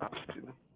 Abstinence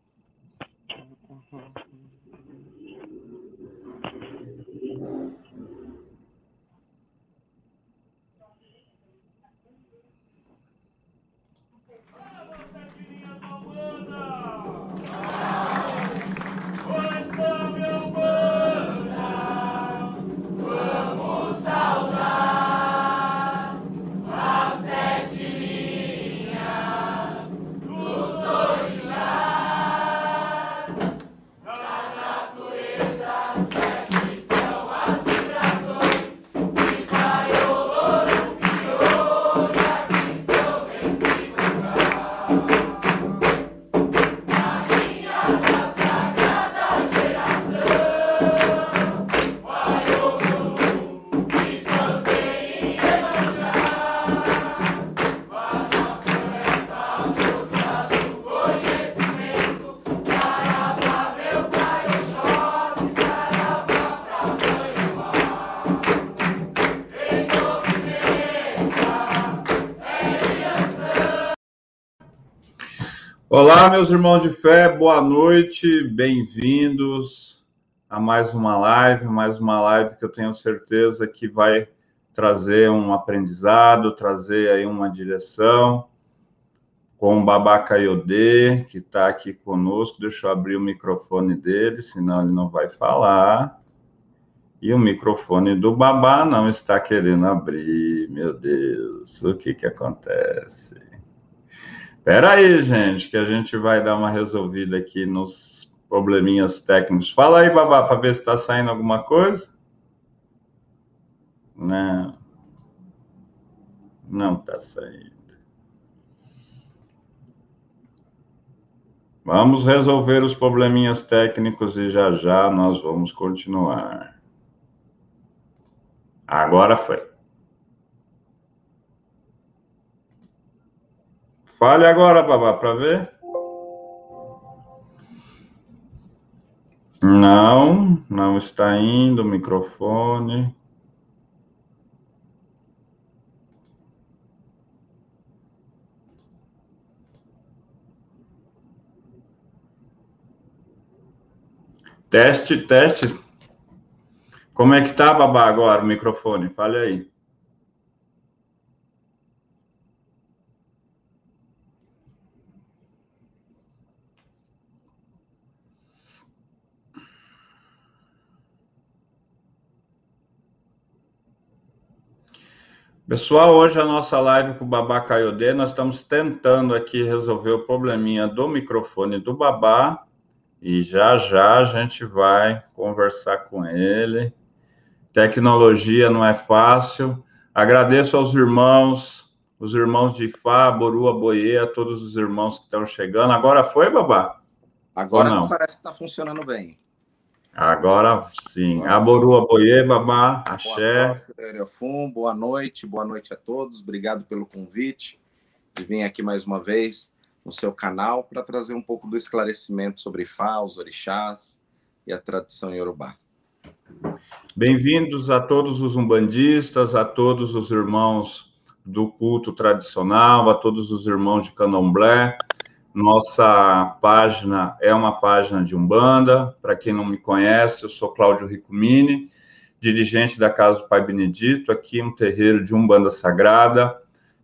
Olá, meus irmãos de fé, boa noite, bem-vindos a mais uma live, mais uma live que eu tenho certeza que vai trazer um aprendizado, trazer aí uma direção com o Babaca Iodê, que está aqui conosco. Deixa eu abrir o microfone dele, senão ele não vai falar. E o microfone do Babá não está querendo abrir, meu Deus, o que que acontece? Espera aí, gente, que a gente vai dar uma resolvida aqui nos probleminhas técnicos. Fala aí, babá, para ver se está saindo alguma coisa. Não. Não está saindo. Vamos resolver os probleminhas técnicos e já já nós vamos continuar. Agora foi. Fale agora, babá, para ver. Não, não está indo o microfone. Teste, teste. Como é que tá, babá, agora o microfone? Fale aí. Pessoal, hoje a nossa live com o Babá Caiodê, nós estamos tentando aqui resolver o probleminha do microfone do Babá e já já a gente vai conversar com ele. Tecnologia não é fácil. Agradeço aos irmãos, os irmãos de Fá, Borua, Boiê, todos os irmãos que estão chegando. Agora foi, Babá? Agora não? parece que está funcionando bem. Agora sim. Aboru, aboie, babá, axé. Boa, boa noite, boa noite a todos. Obrigado pelo convite de vir aqui mais uma vez no seu canal para trazer um pouco do esclarecimento sobre Fá, os orixás e a tradição iorubá. Bem-vindos a todos os umbandistas, a todos os irmãos do culto tradicional, a todos os irmãos de candomblé, nossa página é uma página de Umbanda. Para quem não me conhece, eu sou Cláudio Ricumini, dirigente da Casa do Pai Benedito, aqui um terreiro de Umbanda Sagrada,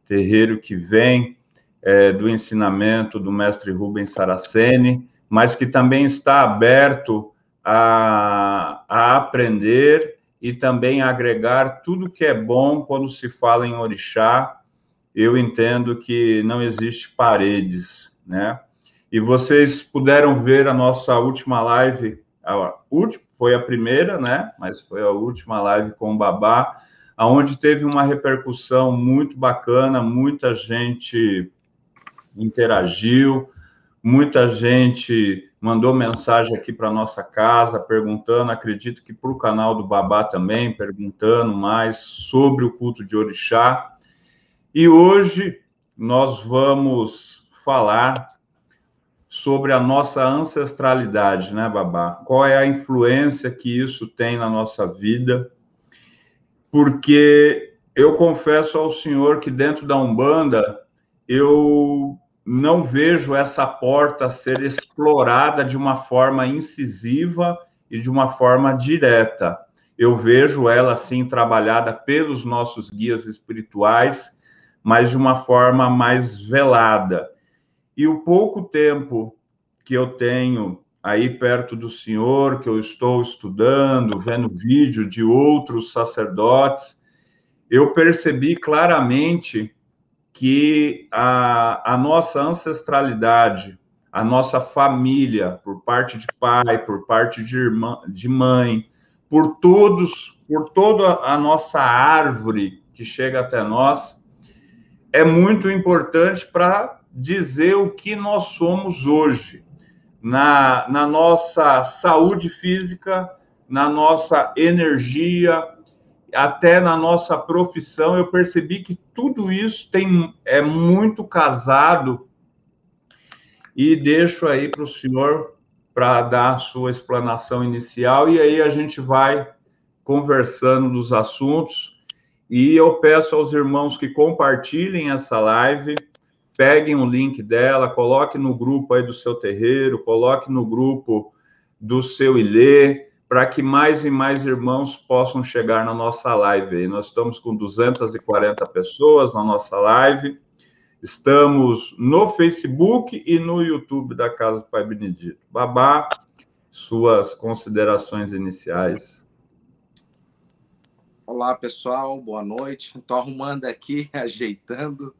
terreiro que vem é, do ensinamento do mestre Rubens Saraceni, mas que também está aberto a, a aprender e também agregar tudo que é bom quando se fala em orixá. Eu entendo que não existe paredes, né? E vocês puderam ver a nossa última live, a última, foi a primeira, né? Mas foi a última live com o Babá, aonde teve uma repercussão muito bacana, muita gente interagiu, muita gente mandou mensagem aqui para nossa casa perguntando, acredito que para o canal do Babá também, perguntando mais sobre o culto de orixá. E hoje nós vamos falar sobre a nossa ancestralidade, né, Babá? Qual é a influência que isso tem na nossa vida? Porque eu confesso ao senhor que dentro da Umbanda eu não vejo essa porta ser explorada de uma forma incisiva e de uma forma direta. Eu vejo ela, sim, trabalhada pelos nossos guias espirituais, mas de uma forma mais velada. E o pouco tempo que eu tenho aí perto do Senhor, que eu estou estudando, vendo vídeo de outros sacerdotes, eu percebi claramente que a, a nossa ancestralidade, a nossa família, por parte de pai, por parte de irmã, de mãe, por todos, por toda a nossa árvore que chega até nós, é muito importante para dizer o que nós somos hoje na, na nossa saúde física, na nossa energia, até na nossa profissão, eu percebi que tudo isso tem, é muito casado e deixo aí para o senhor para dar a sua explanação inicial e aí a gente vai conversando dos assuntos. E eu peço aos irmãos que compartilhem essa live peguem o link dela, coloque no grupo aí do seu terreiro, coloque no grupo do seu Ilê, para que mais e mais irmãos possam chegar na nossa live. Aí nós estamos com 240 pessoas na nossa live. Estamos no Facebook e no YouTube da Casa do Pai Benedito. Babá, suas considerações iniciais. Olá, pessoal, boa noite. Estou arrumando aqui, ajeitando,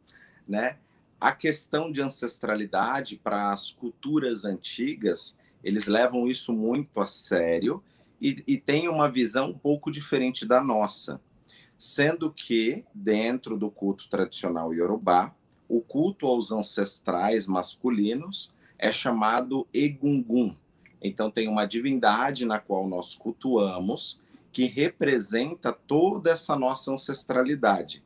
né? A questão de ancestralidade para as culturas antigas, eles levam isso muito a sério e, e têm uma visão um pouco diferente da nossa. Sendo que, dentro do culto tradicional iorubá, o culto aos ancestrais masculinos é chamado Egungun. Então, tem uma divindade na qual nós cultuamos que representa toda essa nossa ancestralidade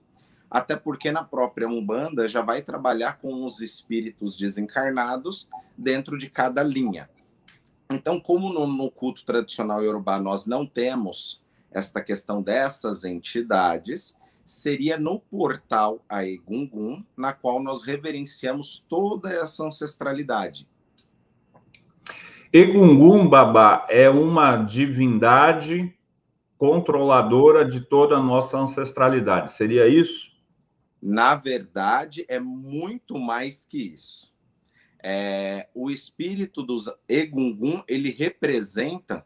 até porque na própria Umbanda já vai trabalhar com os espíritos desencarnados dentro de cada linha. Então, como no, no culto tradicional iorubá nós não temos esta questão dessas entidades, seria no portal Aegungun, na qual nós reverenciamos toda essa ancestralidade. Egungun, Babá, é uma divindade controladora de toda a nossa ancestralidade. Seria isso? Na verdade, é muito mais que isso. É, o espírito dos Egungun, ele representa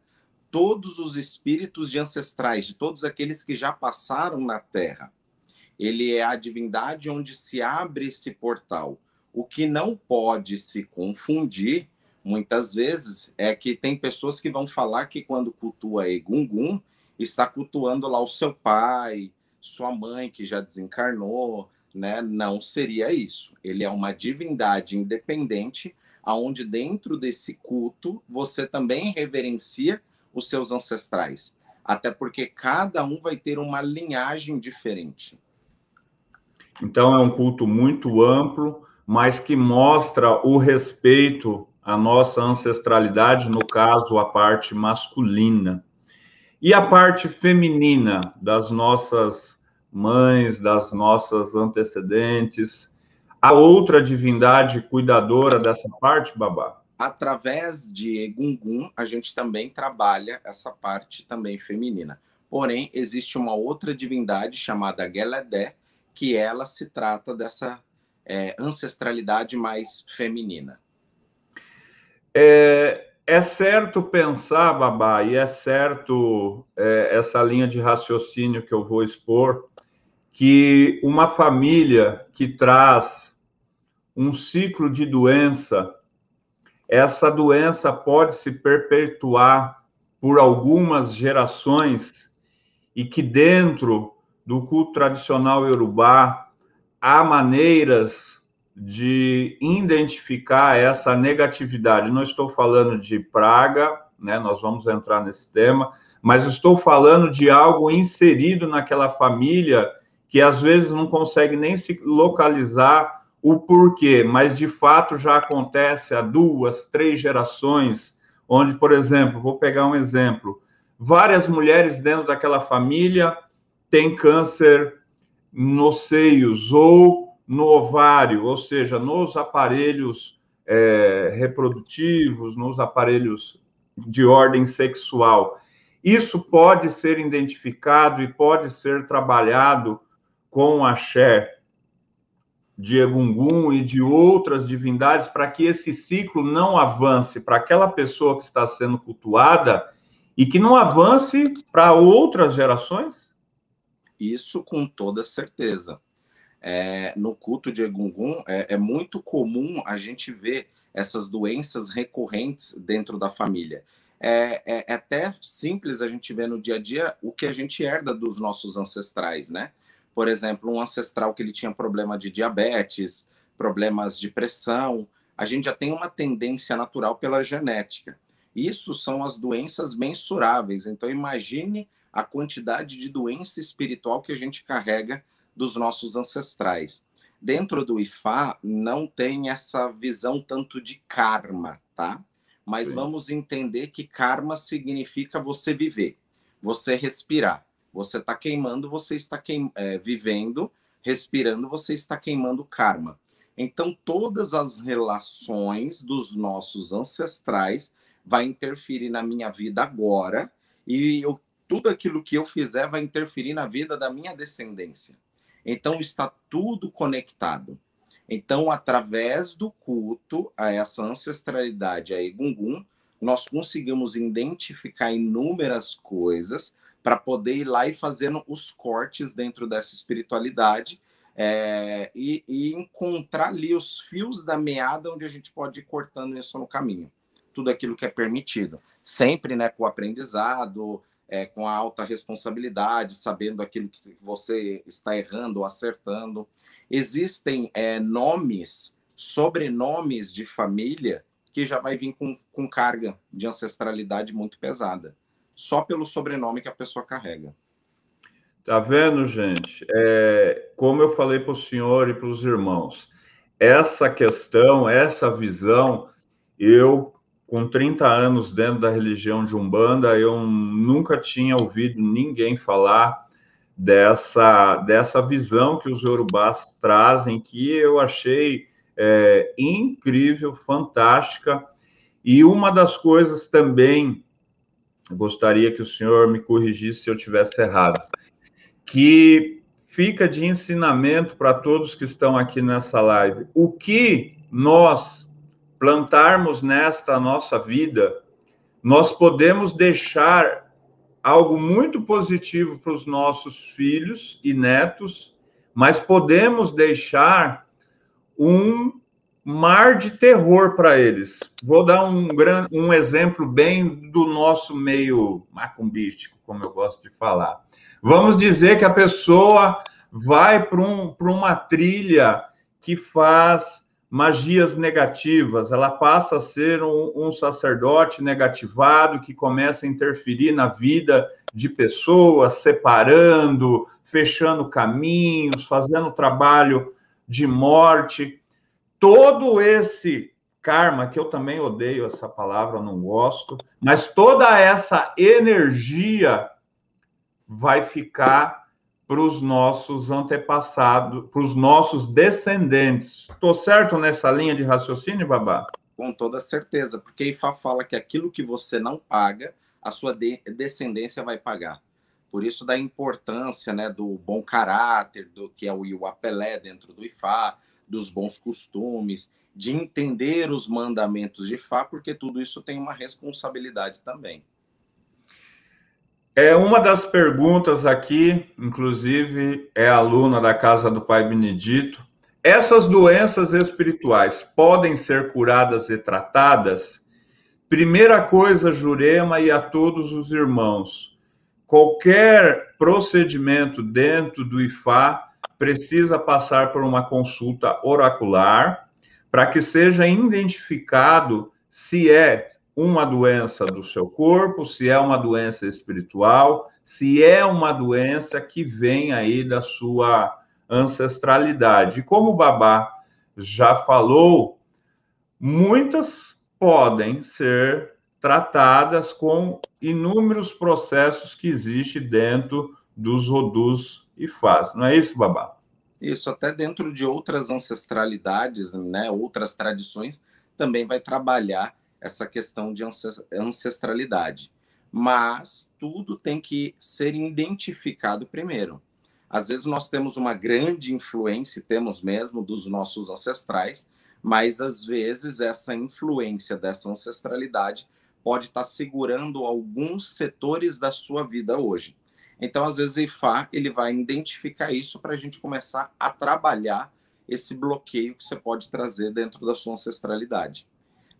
todos os espíritos de ancestrais, de todos aqueles que já passaram na Terra. Ele é a divindade onde se abre esse portal. O que não pode se confundir, muitas vezes, é que tem pessoas que vão falar que quando cultua Egungun, está cultuando lá o seu pai, sua mãe que já desencarnou, né? Não seria isso. Ele é uma divindade independente, aonde dentro desse culto você também reverencia os seus ancestrais, até porque cada um vai ter uma linhagem diferente. Então é um culto muito amplo, mas que mostra o respeito à nossa ancestralidade, no caso a parte masculina. E a parte feminina das nossas mães, das nossas antecedentes. A outra divindade cuidadora dessa parte, Babá? Através de Egungun, a gente também trabalha essa parte também feminina. Porém, existe uma outra divindade chamada Geledé, que ela se trata dessa é, ancestralidade mais feminina. É, é certo pensar, Babá, e é certo é, essa linha de raciocínio que eu vou expor, que uma família que traz um ciclo de doença, essa doença pode se perpetuar por algumas gerações e que dentro do culto tradicional iorubá há maneiras de identificar essa negatividade. Não estou falando de praga, né? Nós vamos entrar nesse tema, mas estou falando de algo inserido naquela família que às vezes não consegue nem se localizar o porquê, mas de fato já acontece há duas, três gerações, onde, por exemplo, vou pegar um exemplo, várias mulheres dentro daquela família têm câncer nos seios ou no ovário, ou seja, nos aparelhos é, reprodutivos, nos aparelhos de ordem sexual. Isso pode ser identificado e pode ser trabalhado com axé de Egungun e de outras divindades para que esse ciclo não avance para aquela pessoa que está sendo cultuada e que não avance para outras gerações? Isso com toda certeza. É, no culto de Egungun, é, é muito comum a gente ver essas doenças recorrentes dentro da família. É, é, é, até simples a gente ver no dia a dia o que a gente herda dos nossos ancestrais, né? Por exemplo, um ancestral que ele tinha problema de diabetes, problemas de pressão, a gente já tem uma tendência natural pela genética. Isso são as doenças mensuráveis. Então, imagine a quantidade de doença espiritual que a gente carrega dos nossos ancestrais. Dentro do IFA, não tem essa visão tanto de karma, tá? Mas Sim. vamos entender que karma significa você viver, você respirar. Você está queimando, você está queim... É, vivendo, respirando, você está queimando karma. Então, todas as relações dos nossos ancestrais vai interferir na minha vida agora e eu, tudo aquilo que eu fizer vai interferir na vida da minha descendência. Então, está tudo conectado. Então, através do culto a essa ancestralidade, a Egungun, nós conseguimos identificar inúmeras coisas para poder ir lá e fazendo os cortes dentro dessa espiritualidade é, e, e, encontrar ali os fios da meada onde a gente pode ir cortando isso no caminho. Tudo aquilo que é permitido. Sempre né, com o aprendizado, é, com a alta responsabilidade, sabendo aquilo que você está errando ou acertando. Existem é, nomes, sobrenomes de família que já vai vir com, com carga de ancestralidade muito pesada, só pelo sobrenome que a pessoa carrega. Tá vendo, gente? É, como eu falei para o senhor e para os irmãos, essa questão, essa visão, eu, com 30 anos dentro da religião de Umbanda, eu nunca tinha ouvido ninguém falar dessa, dessa visão que os urubás trazem, que eu achei é, incrível, fantástica. E uma das coisas também, gostaria que o senhor me corrigisse se eu tivesse errado, que fica de ensinamento para todos que estão aqui nessa live. O que nós plantarmos nesta nossa vida, nós podemos deixar algo muito positivo para os nossos filhos e netos, mas podemos deixar um mar de terror para eles. Vou dar um, gran, um exemplo bem do nosso meio macumbístico, como eu gosto de falar. Vamos dizer que a pessoa vai para um, uma trilha que faz magias negativas, ela passa a ser um, um, sacerdote negativado que começa a interferir na vida de pessoas, separando, fechando caminhos, fazendo trabalho de morte. Todo esse karma, que eu também odeio essa palavra, não gosto, mas toda essa energia vai ficar para os nossos antepassados, para os nossos descendentes. Estou certo nessa linha de raciocínio, Babá? Com toda certeza, porque Ifá fala que aquilo que você não paga, a sua de descendência vai pagar. Por isso da importância né, do bom caráter, do que é o Iuapelé dentro do Ifá, dos bons costumes, de entender os mandamentos de Ifá, porque tudo isso tem uma responsabilidade também. É uma das perguntas aqui, inclusive é aluna da casa do Pai Benedito. Essas doenças espirituais podem ser curadas e tratadas? Primeira coisa, Jurema e a todos os irmãos, qualquer procedimento dentro do IFA precisa passar por uma consulta oracular para que seja identificado se é uma doença do seu corpo, se é uma doença espiritual, se é uma doença que vem aí da sua ancestralidade. E como o Babá já falou, muitas podem ser tratadas com inúmeros processos que existem dentro dos rodus e faz. Não é isso, Babá? Isso, até dentro de outras ancestralidades, né, outras tradições, também vai trabalhar essa questão de ancestralidade. Mas tudo tem que ser identificado primeiro. Às vezes nós temos uma grande influência, temos mesmo, dos nossos ancestrais, mas às vezes essa influência dessa ancestralidade pode estar segurando alguns setores da sua vida hoje. Então, às vezes, o IFA ele vai identificar isso para a gente começar a trabalhar esse bloqueio que você pode trazer dentro da sua ancestralidade.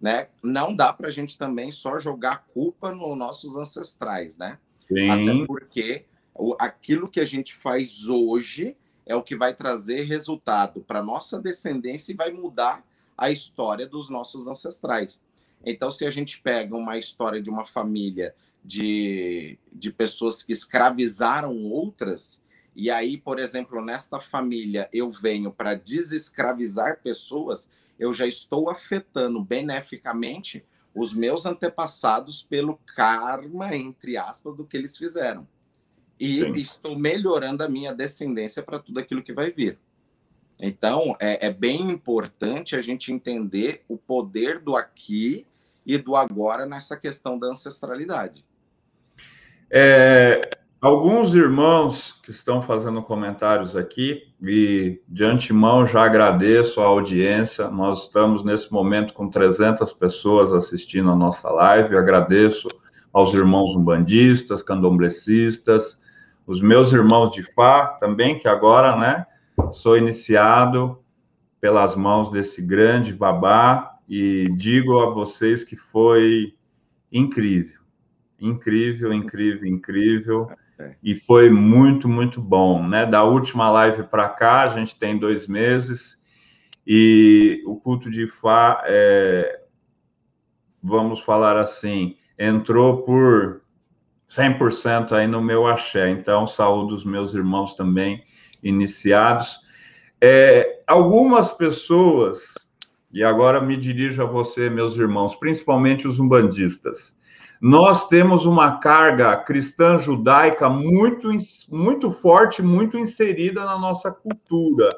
Né? Não dá para a gente também só jogar culpa nos nossos ancestrais, né? Sim. Até porque o, aquilo que a gente faz hoje é o que vai trazer resultado para nossa descendência e vai mudar a história dos nossos ancestrais. Então, se a gente pega uma história de uma família de, de pessoas que escravizaram outras, e aí, por exemplo, nesta família eu venho para desescravizar pessoas, eu já estou afetando beneficamente os meus antepassados pelo karma, entre aspas, do que eles fizeram. E Sim. estou melhorando a minha descendência para tudo aquilo que vai vir. Então, é, é, bem importante a gente entender o poder do aqui e do agora nessa questão da ancestralidade. É, alguns irmãos que estão fazendo comentários aqui, e de antemão já agradeço a audiência. Nós estamos nesse momento com 300 pessoas assistindo a nossa live. Eu agradeço aos irmãos umbandistas, candomblecistas, os meus irmãos de Fá também, que agora, né, sou iniciado pelas mãos desse grande babá e digo a vocês que foi incrível incrível, incrível, incrível. É. E foi muito, muito bom, né? Da última live para cá, a gente tem dois meses, e o culto de Fá, é, vamos falar assim, entrou por 100% aí no meu axé. Então, saúdo os meus irmãos também iniciados. É, algumas pessoas, e agora me dirijo a você, meus irmãos, principalmente os umbandistas, nós temos uma carga cristã judaica muito, muito forte, muito inserida na nossa cultura.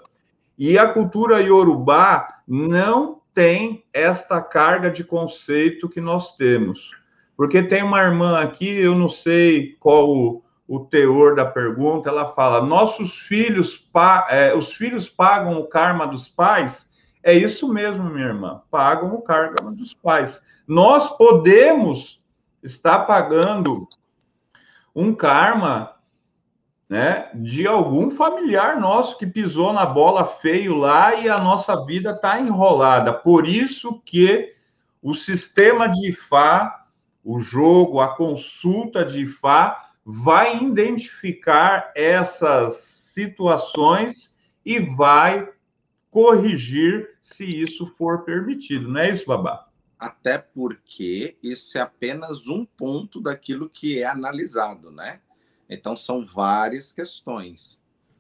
E a cultura iorubá não tem esta carga de conceito que nós temos. Porque tem uma irmã aqui, eu não sei qual o, o teor da pergunta, ela fala: nossos filhos, é, os filhos pagam o karma dos pais? É isso mesmo, minha irmã, pagam o karma dos pais. Nós podemos está pagando um karma né, de algum familiar nosso que pisou na bola feio lá e a nossa vida está enrolada. Por isso que o sistema de IFA, o jogo, a consulta de IFA, vai identificar essas situações e vai corrigir se isso for permitido. Não é isso, Babá? Até porque isso é apenas um ponto daquilo que é analisado, né? Então são várias questões,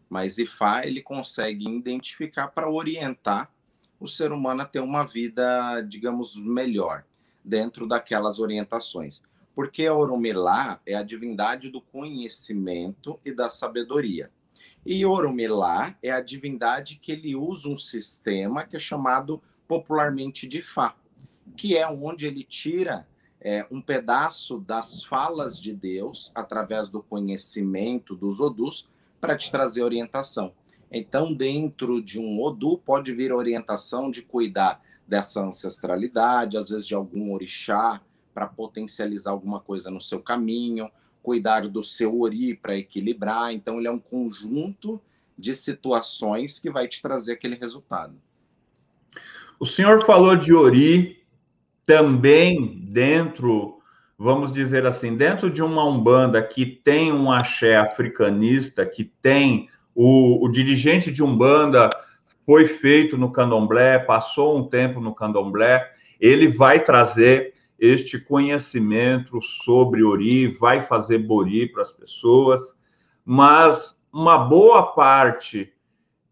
mas IFA ele consegue identificar para orientar o ser humano a ter uma vida, digamos, melhor dentro daquelas orientações. Porque a Oromilá é a divindade do conhecimento e da sabedoria. E Oromilá é a divindade que ele usa um sistema que é chamado popularmente de Fá que é onde ele tira é, um pedaço das falas de Deus através do conhecimento dos odus para te trazer orientação. Então, dentro de um odu pode vir a orientação de cuidar dessa ancestralidade, às vezes de algum orixá para potencializar alguma coisa no seu caminho, cuidar do seu ori para equilibrar. Então, ele é um conjunto de situações que vai te trazer aquele resultado. O senhor falou de ori, também dentro, vamos dizer assim, dentro de uma Umbanda que tem um axé africanista, que tem o, o dirigente de Umbanda foi feito no candomblé, passou um tempo no candomblé, ele vai trazer este conhecimento sobre Ori, vai fazer Bori para as pessoas, mas uma boa parte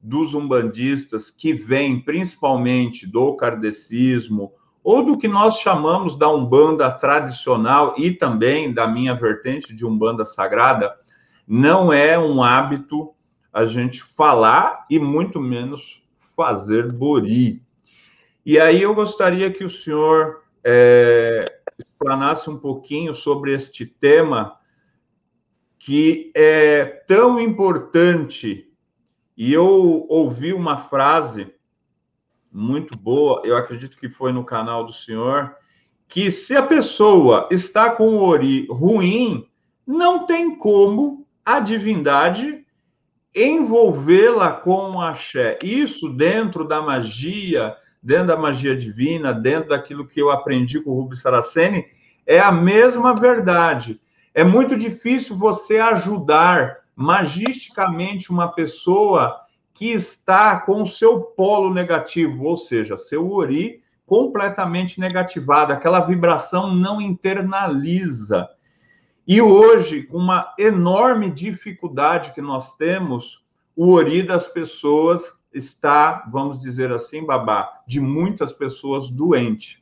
dos umbandistas que vem principalmente do kardecismo ou do que nós chamamos da Umbanda tradicional e também da minha vertente de Umbanda sagrada, não é um hábito a gente falar e muito menos fazer bori. E aí eu gostaria que o senhor é, explanasse um pouquinho sobre este tema que é tão importante. E eu ouvi uma frase muito boa, eu acredito que foi no canal do senhor, que se a pessoa está com o ori ruim, não tem como a divindade envolvê-la com o axé. Isso dentro da magia, dentro da magia divina, dentro daquilo que eu aprendi com o Rubens Saraceni, é a mesma verdade. É muito difícil você ajudar magisticamente uma pessoa que está com o seu polo negativo, ou seja, seu ori completamente negativado, aquela vibração não internaliza. E hoje, com uma enorme dificuldade que nós temos, o ori das pessoas está, vamos dizer assim, babá, de muitas pessoas doente.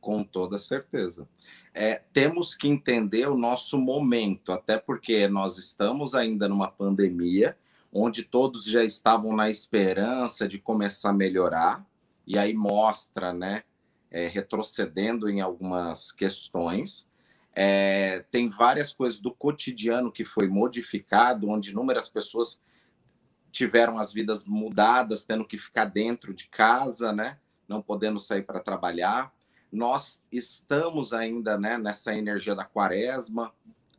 Com toda certeza. É, temos que entender o nosso momento, até porque nós estamos ainda numa pandemia, onde todos já estavam na esperança de começar a melhorar, e aí mostra, né, é, retrocedendo em algumas questões. É, tem várias coisas do cotidiano que foi modificado, onde inúmeras pessoas tiveram as vidas mudadas, tendo que ficar dentro de casa, né? Não podendo sair para trabalhar. Nós estamos ainda né, nessa energia da quaresma,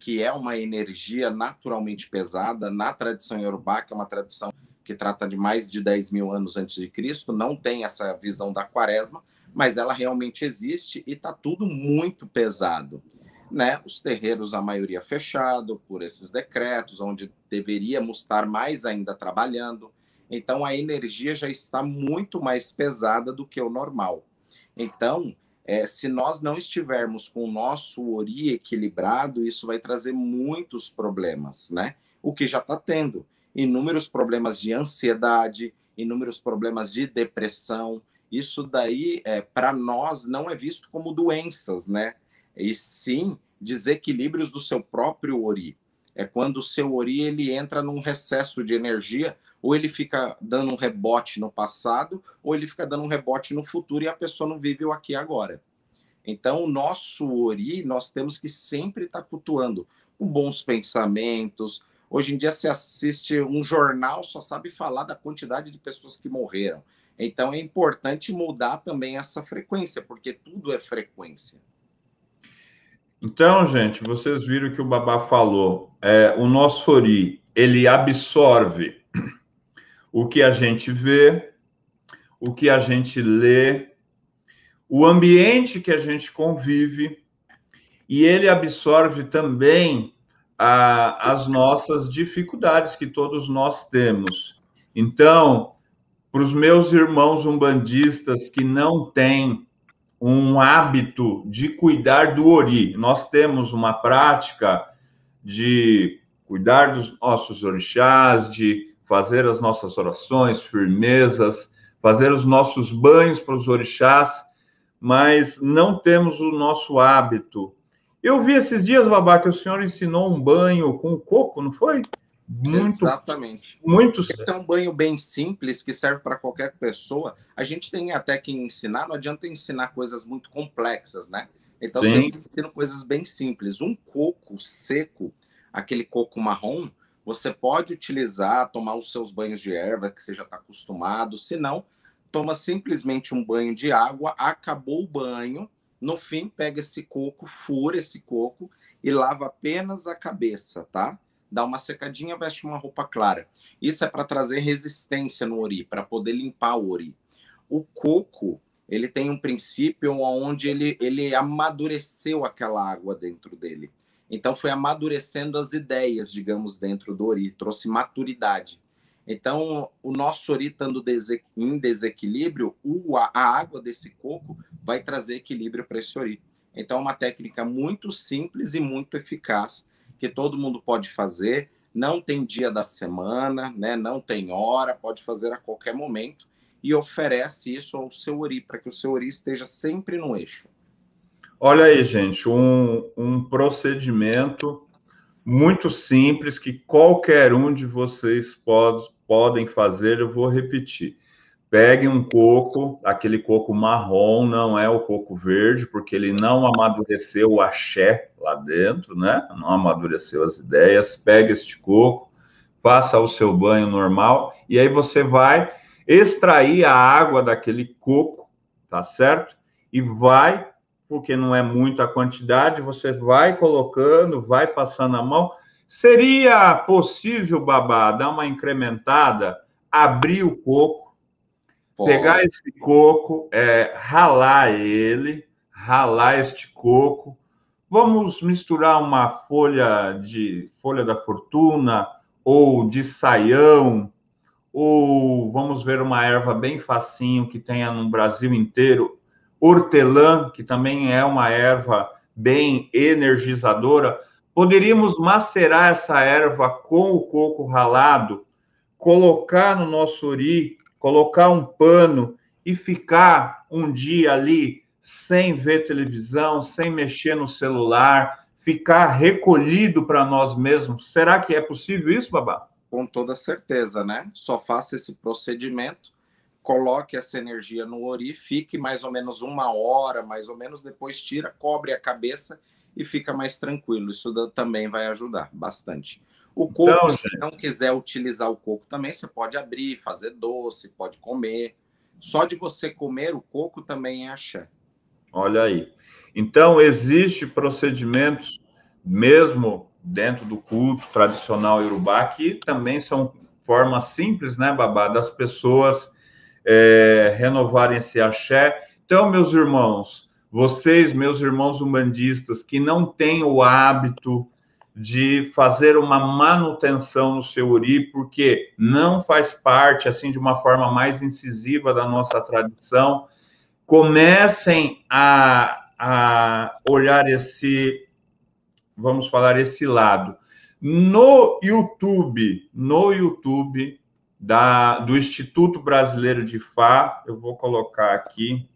que é uma energia naturalmente pesada na tradição iorubá, que é uma tradição que trata de mais de 10 mil anos antes de Cristo, não tem essa visão da quaresma, mas ela realmente existe e está tudo muito pesado né, os terreiros, a maioria fechado por esses decretos, onde deveríamos estar mais ainda trabalhando. Então, a energia já está muito mais pesada do que o normal. Então, é, se nós não estivermos com o nosso ori equilibrado, isso vai trazer muitos problemas, né? O que já está tendo. Inúmeros problemas de ansiedade, inúmeros problemas de depressão. Isso daí, é, para nós, não é visto como doenças, né? e sim desequilíbrios do seu próprio ori. É quando o seu ori ele entra num recesso de energia, ou ele fica dando um rebote no passado, ou ele fica dando um rebote no futuro e a pessoa não vive o aqui e agora. Então, o nosso ori, nós temos que sempre estar tá cultuando com bons pensamentos. Hoje em dia, se assiste um jornal, só sabe falar da quantidade de pessoas que morreram. Então, é importante mudar também essa frequência, porque tudo é frequência. Então, gente, vocês viram que o Babá falou. É, o nosso Ori, ele absorve o que a gente vê, o que a gente lê, o ambiente que a gente convive, e ele absorve também a, as nossas dificuldades que todos nós temos. Então, para os meus irmãos umbandistas que não têm um hábito de cuidar do ori. Nós temos uma prática de cuidar dos nossos orixás, de fazer as nossas orações, firmezas, fazer os nossos banhos para os orixás, mas não temos o nosso hábito. Eu vi esses dias, Babá, que o senhor ensinou um banho com coco, não foi? Muito, Exatamente. Muito Esse é um banho bem simples que serve para qualquer pessoa. A gente tem até que ensinar, não adianta ensinar coisas muito complexas, né? Então, Sim. sempre ensino coisas bem simples. Um coco seco, aquele coco marrom, você pode utilizar, tomar os seus banhos de erva, que você já está acostumado. Se não, toma simplesmente um banho de água, acabou o banho. No fim, pega esse coco, fura esse coco e lava apenas a cabeça, tá? Dá uma secadinha, veste uma roupa clara. Isso é para trazer resistência no ori, para poder limpar o ori. O coco, ele tem um princípio onde ele, ele amadureceu aquela água dentro dele. Então foi amadurecendo as ideias, digamos, dentro do ori, trouxe maturidade. Então, o nosso ori estando em desequilíbrio, a água desse coco vai trazer equilíbrio para esse ori. Então, é uma técnica muito simples e muito eficaz que todo mundo pode fazer, não tem dia da semana, né? não tem hora, pode fazer a qualquer momento e oferece isso ao seu ori, para que o seu ori esteja sempre no eixo. Olha aí, gente, um, um procedimento muito simples que qualquer um de vocês pode, podem fazer. Eu vou repetir. Pegue um coco, aquele coco marrom, não é o coco verde, porque ele não amadureceu o axé lá dentro, né? Não amadureceu as ideias. Pegue este coco, faça o seu banho normal e aí você vai extrair a água daquele coco, tá certo? E vai, porque não é muita quantidade, você vai colocando, vai passando a mão. Seria possível, babá, dar uma incrementada, abrir o coco. Pegar esse coco, é, ralar ele, ralar este coco. Vamos misturar uma folha de folha da fortuna ou de saião, ou vamos ver uma erva bem facinho que tenha no Brasil inteiro, hortelã, que também é uma erva bem energizadora. Poderíamos macerar essa erva com o coco ralado, colocar no nosso ori colocar um pano e ficar um dia ali sem ver televisão, sem mexer no celular, ficar recolhido para nós mesmos. Será que é possível isso, Babá? Com toda certeza, né? Só faça esse procedimento, coloque essa energia no ori, fique mais ou menos uma hora, mais ou menos, depois tira, cobre a cabeça e fica mais tranquilo. Isso também vai ajudar bastante. O coco, então, se não quiser utilizar o coco também, você pode abrir, fazer doce, pode comer. Só de você comer o coco também é axé. Olha aí. Então, existe procedimentos, mesmo dentro do culto tradicional iorubá, que também são formas simples, né, Babá, das pessoas é, renovarem esse axé. Então, meus irmãos, vocês, meus irmãos umbandistas, que não têm o hábito de fazer uma manutenção no seu uri, porque não faz parte, assim, de uma forma mais incisiva da nossa tradição. Comecem a, a olhar esse, vamos falar, esse lado. No YouTube, no YouTube da, do Instituto Brasileiro de Fá, eu vou colocar aqui,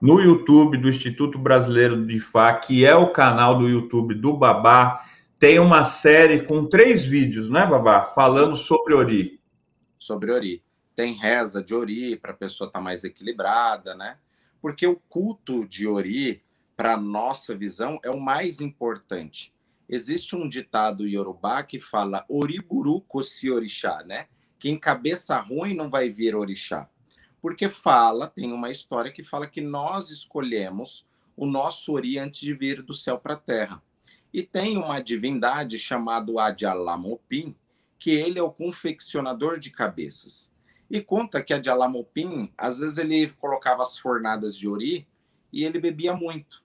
no YouTube do Instituto Brasileiro de Fá, que é o canal do YouTube do Babá, tem uma série com três vídeos, né, Babá? Falando sobre Ori. Sobre Ori. Tem reza de Ori para a pessoa estar tá mais equilibrada, né? Porque o culto de Ori, para nossa visão, é o mais importante. Existe um ditado iorubá que fala Oriburu kosi orixá, né? Que em cabeça ruim não vai vir orixá porque fala, tem uma história que fala que nós escolhemos o nosso Ori antes de vir do céu para a terra. E tem uma divindade chamada Adyalamopim, que ele é o confeccionador de cabeças. E conta que Adyalamopim, às vezes ele colocava as fornadas de Ori e ele bebia muito.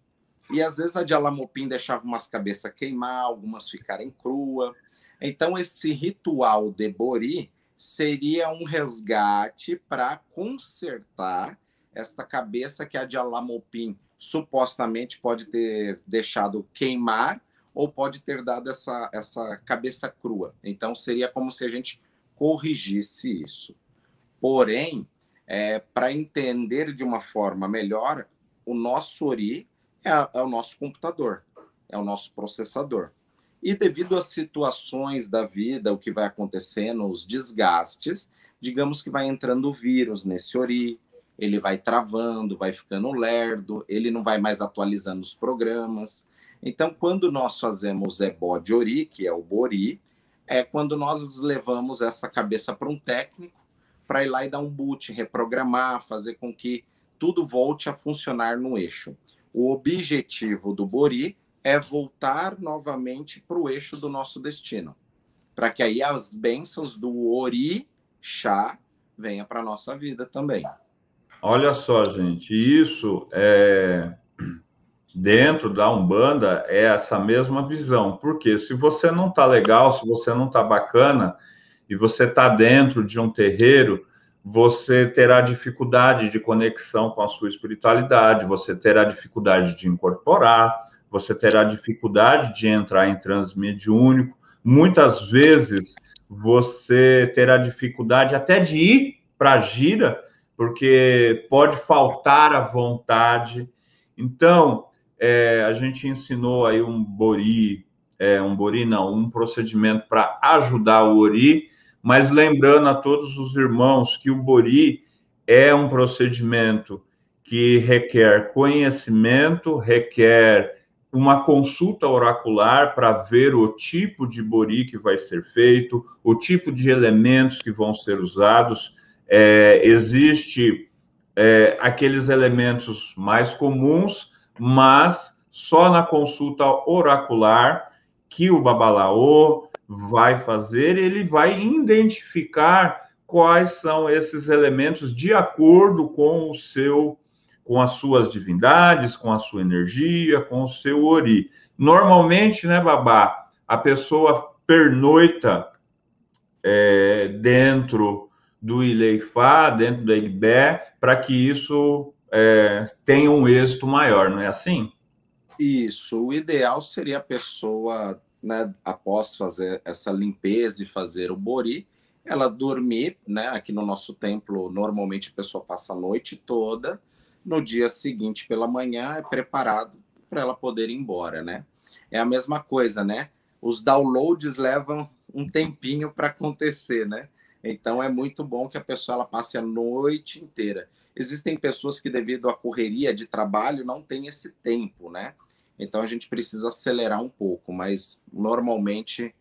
E às vezes Adyalamopim deixava umas cabeças queimar, algumas ficarem crua. Então esse ritual de Bori seria um resgate para consertar esta cabeça que a de Alamopim supostamente pode ter deixado queimar ou pode ter dado essa, essa cabeça crua. Então, seria como se a gente corrigisse isso. Porém, é, para entender de uma forma melhor, o nosso ORI é, é o nosso computador, é o nosso processador. E devido às situações da vida, o que vai acontecendo, os desgastes, digamos que vai entrando o vírus nesse ori, ele vai travando, vai ficando lerdo, ele não vai mais atualizando os programas. Então, quando nós fazemos ebó de ori, que é o bori, é quando nós levamos essa cabeça para um técnico para ir lá e dar um boot, reprogramar, fazer com que tudo volte a funcionar no eixo. O objetivo do bori é voltar novamente para o eixo do nosso destino, para que aí as bênçãos do Orixá venham para a nossa vida também. Olha só, gente, isso é dentro da Umbanda é essa mesma visão, porque se você não tá legal, se você não tá bacana e você tá dentro de um terreiro, você terá dificuldade de conexão com a sua espiritualidade, você terá dificuldade de incorporar, você terá dificuldade de entrar em transe mediúnico, muitas vezes você terá dificuldade até de ir para a gira, porque pode faltar a vontade. Então, é, a gente ensinou aí um bori é, um bori não, um procedimento para ajudar o ori, mas lembrando a todos os irmãos que o bori é um procedimento que requer conhecimento, requer uma consulta oracular para ver o tipo de bori que vai ser feito, o tipo de elementos que vão ser usados. É, existe é, aqueles elementos mais comuns, mas só na consulta oracular que o babalaô vai fazer, ele vai identificar quais são esses elementos de acordo com o seu com as suas divindades, com a sua energia, com o seu ori. Normalmente, né, babá, a pessoa pernoita é, dentro do Ileifá, dentro da Igbé, para que isso é, tenha um êxito maior, não é assim? Isso. O ideal seria a pessoa, né, após fazer essa limpeza e fazer o bori, ela dormir, né? Aqui no nosso templo, normalmente a pessoa passa a noite toda no dia seguinte pela manhã é preparado para ela poder ir embora, né? É a mesma coisa, né? Os downloads levam um tempinho para acontecer, né? Então é muito bom que a pessoa ela passe a noite inteira. Existem pessoas que devido à correria de trabalho não tem esse tempo, né? Então a gente precisa acelerar um pouco, mas normalmente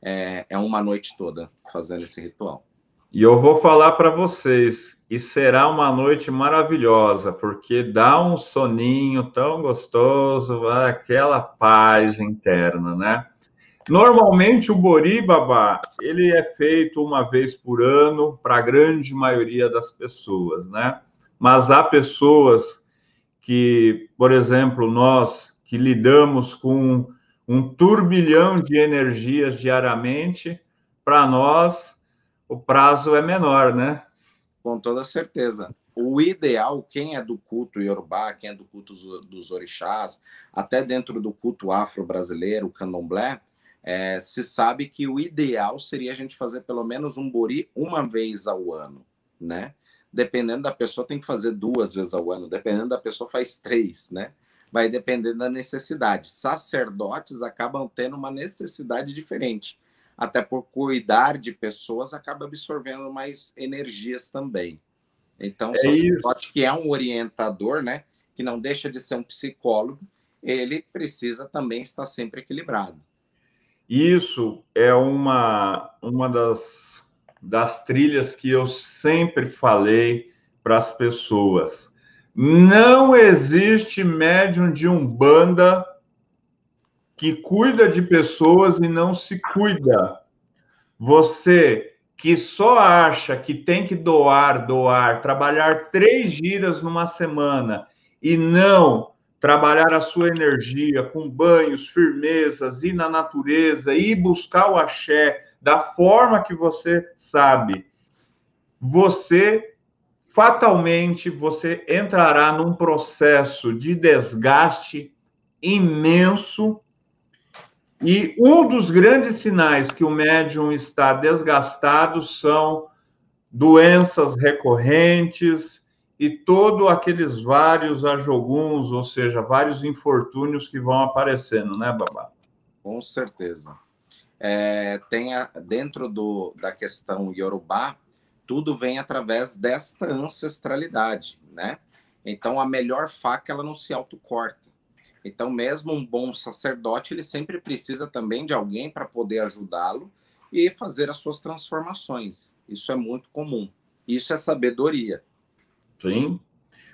é, é uma noite toda fazendo esse ritual. E eu vou falar para vocês, e será uma noite maravilhosa, porque dá um soninho tão gostoso, aquela paz interna, né? Normalmente o Boribaba, ele é feito uma vez por ano para a grande maioria das pessoas, né? Mas há pessoas que, por exemplo, nós que lidamos com um turbilhão de energias diariamente, para nós o prazo é menor, né? Com toda certeza. O ideal, quem é do culto iorubá, quem é do culto dos orixás, até dentro do culto afro-brasileiro, o candomblé, é, se sabe que o ideal seria a gente fazer pelo menos um bori uma vez ao ano, né? Dependendo da pessoa, tem que fazer duas vezes ao ano. Dependendo da pessoa, faz três, né? Vai depender da necessidade. Sacerdotes acabam tendo uma necessidade diferente até por cuidar de pessoas, acaba absorvendo mais energias também. Então, o é que é um orientador, né, que não deixa de ser um psicólogo, ele precisa também estar sempre equilibrado. Isso é uma, uma das, das trilhas que eu sempre falei para as pessoas. Não existe médium de umbanda que cuida de pessoas e não se cuida. Você que só acha que tem que doar, doar, trabalhar três giras numa semana e não trabalhar a sua energia com banhos, firmezas, ir na natureza, ir buscar o axé da forma que você sabe, você fatalmente você entrará num processo de desgaste imenso e um dos grandes sinais que o médium está desgastado são doenças recorrentes e todos aqueles vários ajoguns, ou seja, vários infortúnios que vão aparecendo, né, Babá? Com certeza. É, tem a, dentro do, da questão Yorubá, tudo vem através desta ancestralidade, né? Então, a melhor faca, ela não se autocorta. Então, mesmo um bom sacerdote, ele sempre precisa também de alguém para poder ajudá-lo e fazer as suas transformações. Isso é muito comum. Isso é sabedoria. Sim.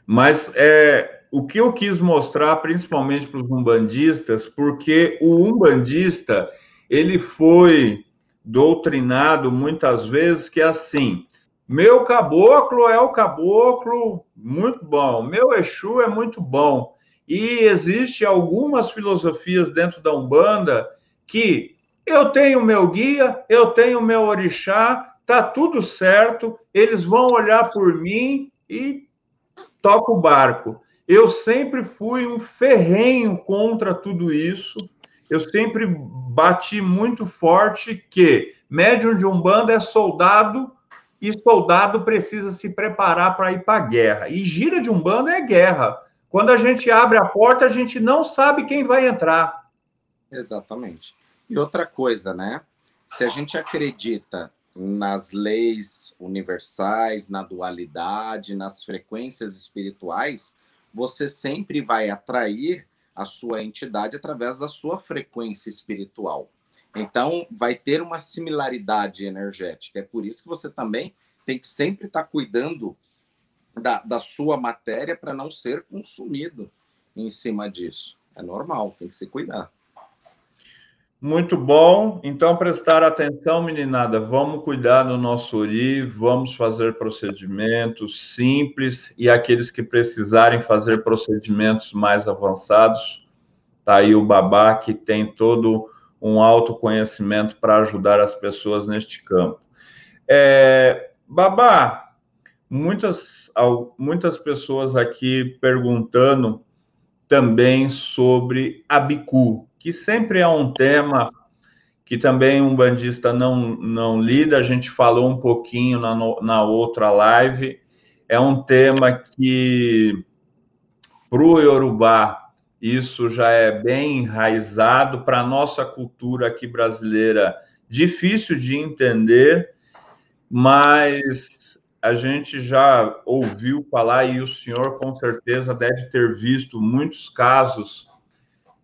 Mas é, o que eu quis mostrar, principalmente para os umbandistas, porque o umbandista ele foi doutrinado muitas vezes que é assim: meu caboclo é o caboclo muito bom, meu Exu é muito bom. E existe algumas filosofias dentro da Umbanda que eu tenho meu guia, eu tenho meu orixá, tá tudo certo, eles vão olhar por mim e toca o barco. Eu sempre fui um ferrenho contra tudo isso. Eu sempre bati muito forte que médium de Umbanda é soldado e soldado precisa se preparar para ir para a guerra. E gira de Umbanda é guerra. Quando a gente abre a porta, a gente não sabe quem vai entrar. Exatamente. E outra coisa, né? Se a gente acredita nas leis universais, na dualidade, nas frequências espirituais, você sempre vai atrair a sua entidade através da sua frequência espiritual. Então, vai ter uma similaridade energética. É por isso que você também tem que sempre estar cuidando da, da sua matéria para não ser consumido em cima disso. É normal, tem que se cuidar. Muito bom. Então, prestar atenção, meninada. Vamos cuidar do nosso ori, vamos fazer procedimentos simples e aqueles que precisarem fazer procedimentos mais avançados, tá aí o babá que tem todo um autoconhecimento para ajudar as pessoas neste campo. É, babá, muitas, muitas pessoas aqui perguntando também sobre a bicu que sempre é um tema que também um bandista não, não lida, a gente falou um pouquinho na, na outra live, é um tema que, para o Yorubá, isso já é bem enraizado, para a nossa cultura aqui brasileira, difícil de entender, mas a gente já ouviu falar, e o senhor com certeza deve ter visto muitos casos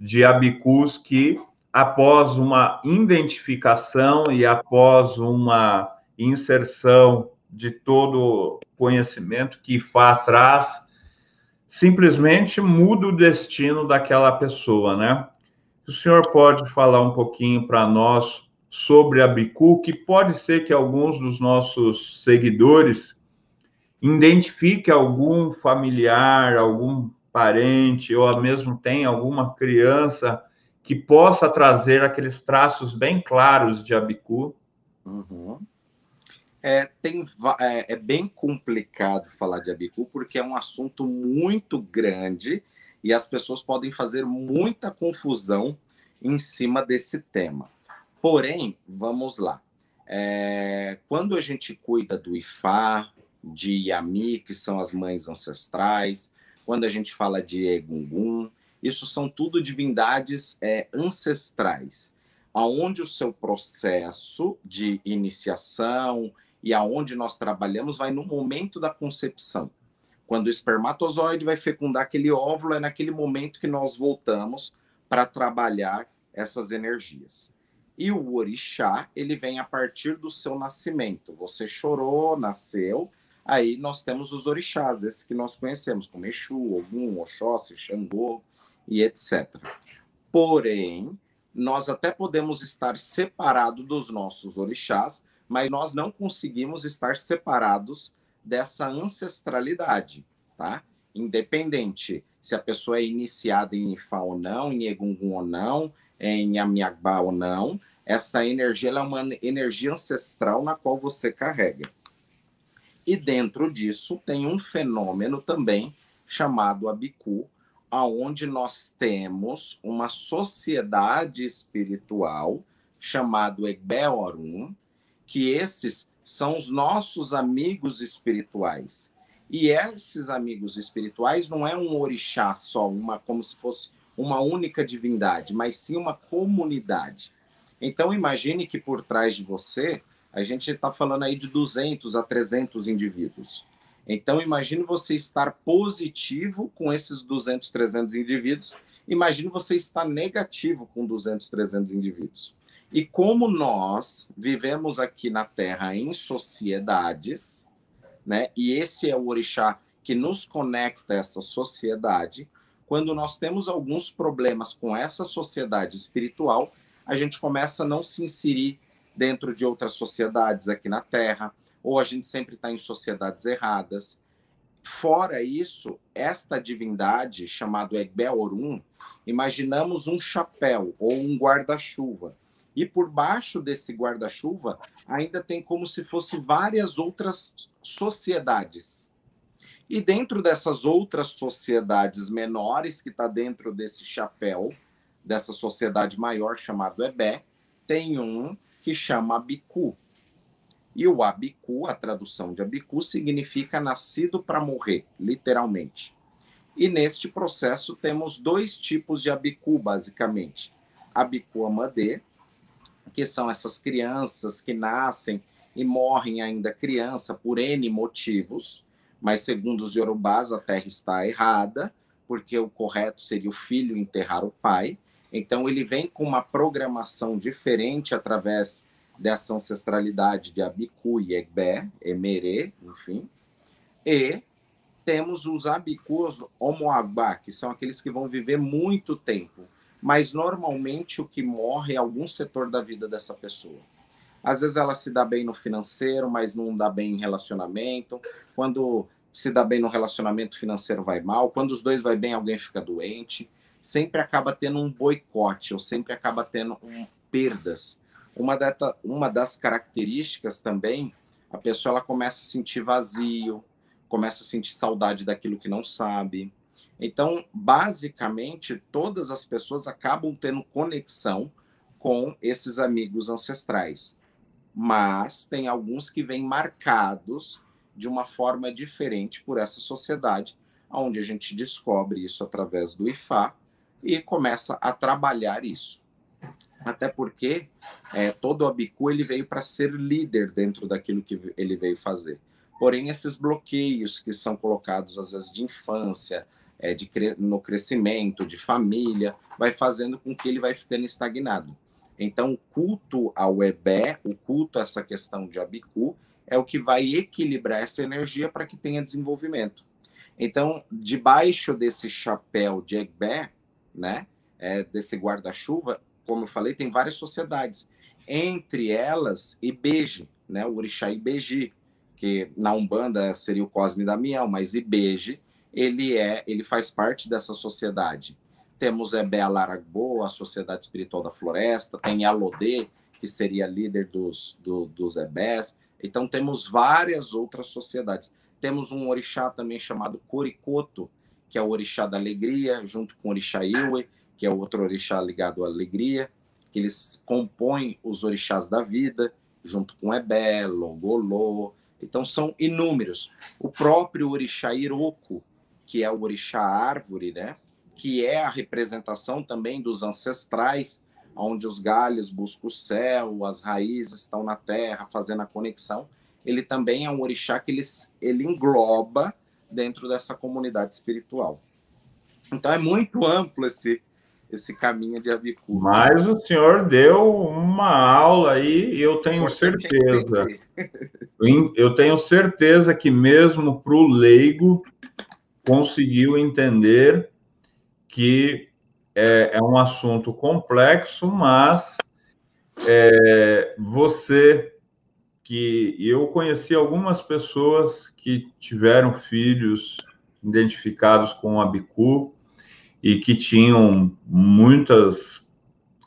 de abicus que, após uma identificação e após uma inserção de todo conhecimento que Fá atrás, simplesmente muda o destino daquela pessoa, né? O senhor pode falar um pouquinho para nós sobre a Bicu, que pode ser que alguns dos nossos seguidores identifiquem algum familiar, algum parente ou mesmo tem alguma criança que possa trazer aqueles traços bem claros de Abicu? Uhum. É, tem, é, é, bem complicado falar de Abicu porque é um assunto muito grande e as pessoas podem fazer muita confusão em cima desse tema. Porém, vamos lá. É, quando a gente cuida do Ifá, de Yami, que são as mães ancestrais, quando a gente fala de Egungun, isso são tudo divindades é, ancestrais, aonde o seu processo de iniciação e aonde nós trabalhamos vai no momento da concepção. Quando o espermatozoide vai fecundar aquele óvulo, é naquele momento que nós voltamos para trabalhar essas energias. E o orixá, ele vem a partir do seu nascimento. Você chorou, nasceu, Aí nós temos os orixás, esses que nós conhecemos, como Exu, Ogum, Oxóssi, Xangô e etc. Porém, nós até podemos estar separados dos nossos orixás, mas nós não conseguimos estar separados dessa ancestralidade, tá? Independente se a pessoa é iniciada em Ifá ou não, em Egungun ou não, em Amiagbá ou não, essa energia é uma energia ancestral na qual você carrega. E dentro disso tem um fenômeno também chamado Abiku, aonde nós temos uma sociedade espiritual chamado Egbeorum, que esses são os nossos amigos espirituais. E esses amigos espirituais não é um orixá só, uma como se fosse uma única divindade, mas sim uma comunidade. Então imagine que por trás de você a gente está falando aí de 200 a 300 indivíduos. Então, imagine você estar positivo com esses 200, 300 indivíduos. Imagine você estar negativo com 200, 300 indivíduos. E como nós vivemos aqui na Terra em sociedades, né? E esse é o orixá que nos conecta a essa sociedade. Quando nós temos alguns problemas com essa sociedade espiritual, a gente começa a não se inserir dentro de outras sociedades aqui na Terra, ou a gente sempre está em sociedades erradas. Fora isso, esta divindade, chamado Egbel Orum, imaginamos um chapéu ou um guarda-chuva. E por baixo desse guarda-chuva ainda tem como se fosse várias outras sociedades. E dentro dessas outras sociedades menores que está dentro desse chapéu, dessa sociedade maior chamado Ebé, tem um que chama Abiku. E o Abiku, a tradução de Abiku, significa nascido para morrer, literalmente. E neste processo temos dois tipos de Abiku, basicamente. Abiku Amadê que são essas crianças que nascem e morrem ainda criança por N motivos, mas segundo os yorubás a terra está errada, porque o correto seria o filho enterrar o pai. Então ele vem com uma programação diferente através dessa ancestralidade de Abiku e Egbe, Emerê, enfim. E temos os Abicus Omoagba, que são aqueles que vão viver muito tempo, mas normalmente o que morre é algum setor da vida dessa pessoa. Às vezes ela se dá bem no financeiro, mas não dá bem em relacionamento. Quando se dá bem no relacionamento financeiro, vai mal. Quando os dois vai bem, alguém fica doente. Sempre acaba tendo um boicote, ou sempre acaba tendo um, perdas. Uma, data, uma das características também, a pessoa ela começa a sentir vazio, começa a sentir saudade daquilo que não sabe. Então, basicamente, todas as pessoas acabam tendo conexão com esses amigos ancestrais mas tem alguns que vêm marcados de uma forma diferente por essa sociedade, onde a gente descobre isso através do IFA e começa a trabalhar isso. Até porque é, todo o Abicu ele veio para ser líder dentro daquilo que ele veio fazer. Porém, esses bloqueios que são colocados às vezes de infância, é, de no crescimento, de família, vai fazendo com que ele vai ficando estagnado. Então, o culto ao Ebé, o culto a essa questão de Abiku, é o que vai equilibrar essa energia para que tenha desenvolvimento. Então, debaixo desse chapéu de Ebé, né, é, desse guarda-chuva, como eu falei, tem várias sociedades. Entre elas, Ibeje, né, o orixá Ibeji, que na Umbanda seria o Cosme Damião, mas Ibeje, ele é, ele faz parte dessa sociedade. Temos Ebé Alaragbo, a Sociedade Espiritual da Floresta, tem Alodê, que seria líder dos, do, dos Ebés. Então, temos várias outras sociedades. Temos um orixá também chamado Coricoto, que é o orixá da alegria, junto com o orixá Iwe, que é outro orixá ligado à alegria, que eles compõem os orixás da vida, junto com Ebé, Logolô. Então, são inúmeros. O próprio orixá Iroko, que é o orixá árvore, né? que é a representação também dos ancestrais, onde os galhos buscam o céu, as raízes estão na terra, fazendo a conexão. Ele também é um orixá que ele, ele engloba dentro dessa comunidade espiritual. Então é muito amplo esse, esse caminho de Abicu. Mas o senhor deu uma aula aí e eu tenho certeza. eu tenho certeza que mesmo para o leigo conseguiu entender que é, é um assunto complexo, mas é, você que eu conheci algumas pessoas que tiveram filhos identificados com a bicu e que tinham muitas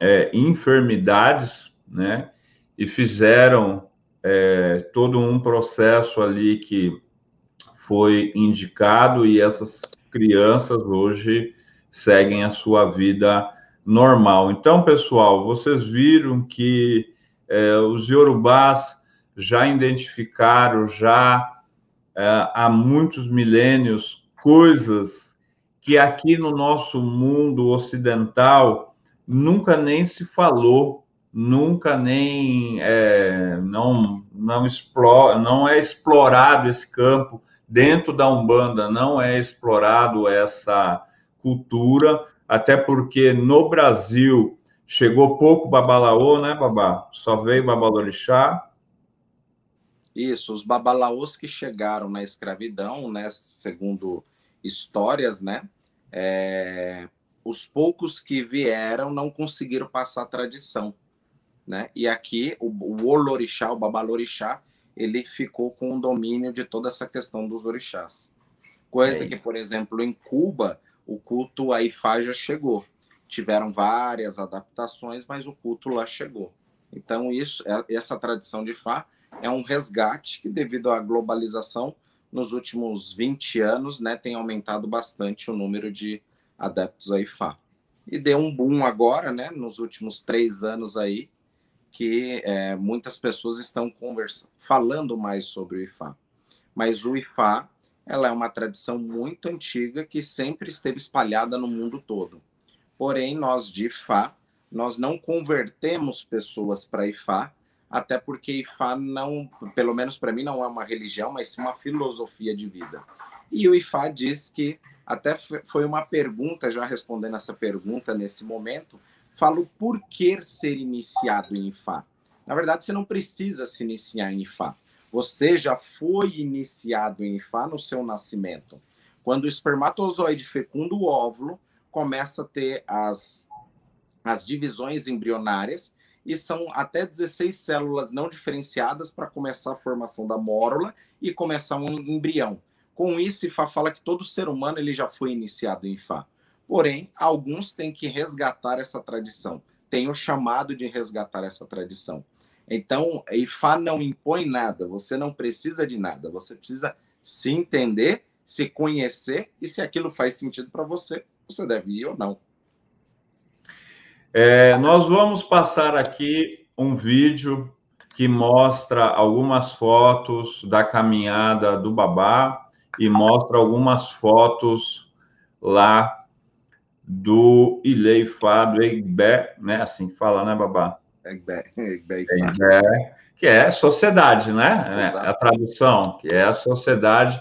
é, enfermidades, né? E fizeram é, todo um processo ali que foi indicado e essas crianças hoje seguem a sua vida normal. Então, pessoal, vocês viram que é, os iorubás já identificaram, já é, há muitos milênios, coisas que aqui no nosso mundo ocidental nunca nem se falou, nunca nem é, não não explora, não é explorado esse campo dentro da umbanda, não é explorado essa cultura, até porque no Brasil chegou pouco babalaô, né, babá? Só veio babalorixá. Isso, os babalaôs que chegaram na escravidão, né, segundo histórias, né, é, os poucos que vieram não conseguiram passar a tradição, né? E aqui o, o olorixá, o babalorixá, ele ficou com o domínio de toda essa questão dos orixás. Coisa é que, por exemplo, em Cuba, o culto a Ifá já chegou. Tiveram várias adaptações, mas o culto lá chegou. Então, isso, é, essa tradição de Ifá é um resgate que, devido à globalização, nos últimos 20 anos, né, tem aumentado bastante o número de adeptos a Ifá. E deu um boom agora, né, nos últimos três anos aí, que é, muitas pessoas estão conversando, falando mais sobre o Ifá. Mas o Ifá ela é uma tradição muito antiga que sempre esteve espalhada no mundo todo. Porém, nós de Fá, nós não convertemos pessoas para Ifá, até porque Ifá não, pelo menos para mim, não é uma religião, mas sim uma filosofia de vida. E o Ifá diz que, até foi uma pergunta, já respondendo essa pergunta nesse momento, falo por que ser iniciado em Ifá. Na verdade, você não precisa se iniciar em Ifá. Você já foi iniciado em Ifá no seu nascimento. Quando o espermatozoide fecunda o óvulo, começa a ter as, as divisões embrionárias e são até 16 células não diferenciadas para começar a formação da mórula e começar um embrião. Com isso, IFA fala que todo ser humano ele já foi iniciado em IFA. Porém, alguns têm que resgatar essa tradição. Tem o chamado de resgatar essa tradição. Então, IFA não impõe nada, você não precisa de nada, você precisa se entender, se conhecer e se aquilo faz sentido para você, você deve ir ou não. É, nós vamos passar aqui um vídeo que mostra algumas fotos da caminhada do Babá e mostra algumas fotos lá do Ileifá, do Egbé, né? Assim que fala, né, Babá? Egbé, que é sociedade, né? Exato. É a tradução, que é a sociedade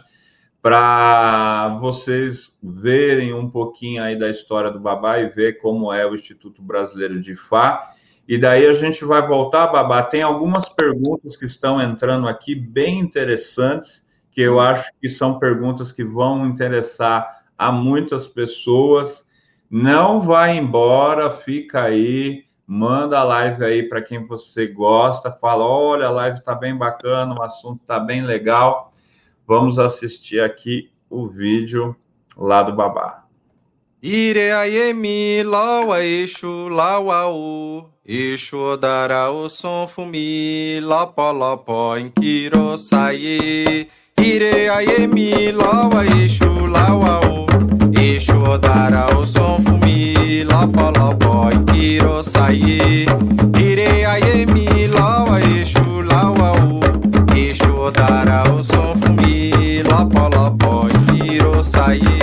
para vocês verem um pouquinho aí da história do Babá e ver como é o Instituto Brasileiro de Fá. E daí a gente vai voltar, Babá. Tem algumas perguntas que estão entrando aqui bem interessantes, que eu acho que são perguntas que vão interessar a muitas pessoas. Não vai embora, fica aí, manda a live aí para quem você gosta, fala: olha, a live está bem bacana, o assunto está bem legal. Vamos assistir aqui o vídeo lá do babá. Ire aiemi lawa eixo lawa o Eixo dará o som fumi lopo lopo inkiro saie Ire aiemi lawa eixo lawa dará o som fumi lopo lopo inkiro saie Ire aiemi lawa eixo lawa o Eixo dará o som lopolopo kiro saye ire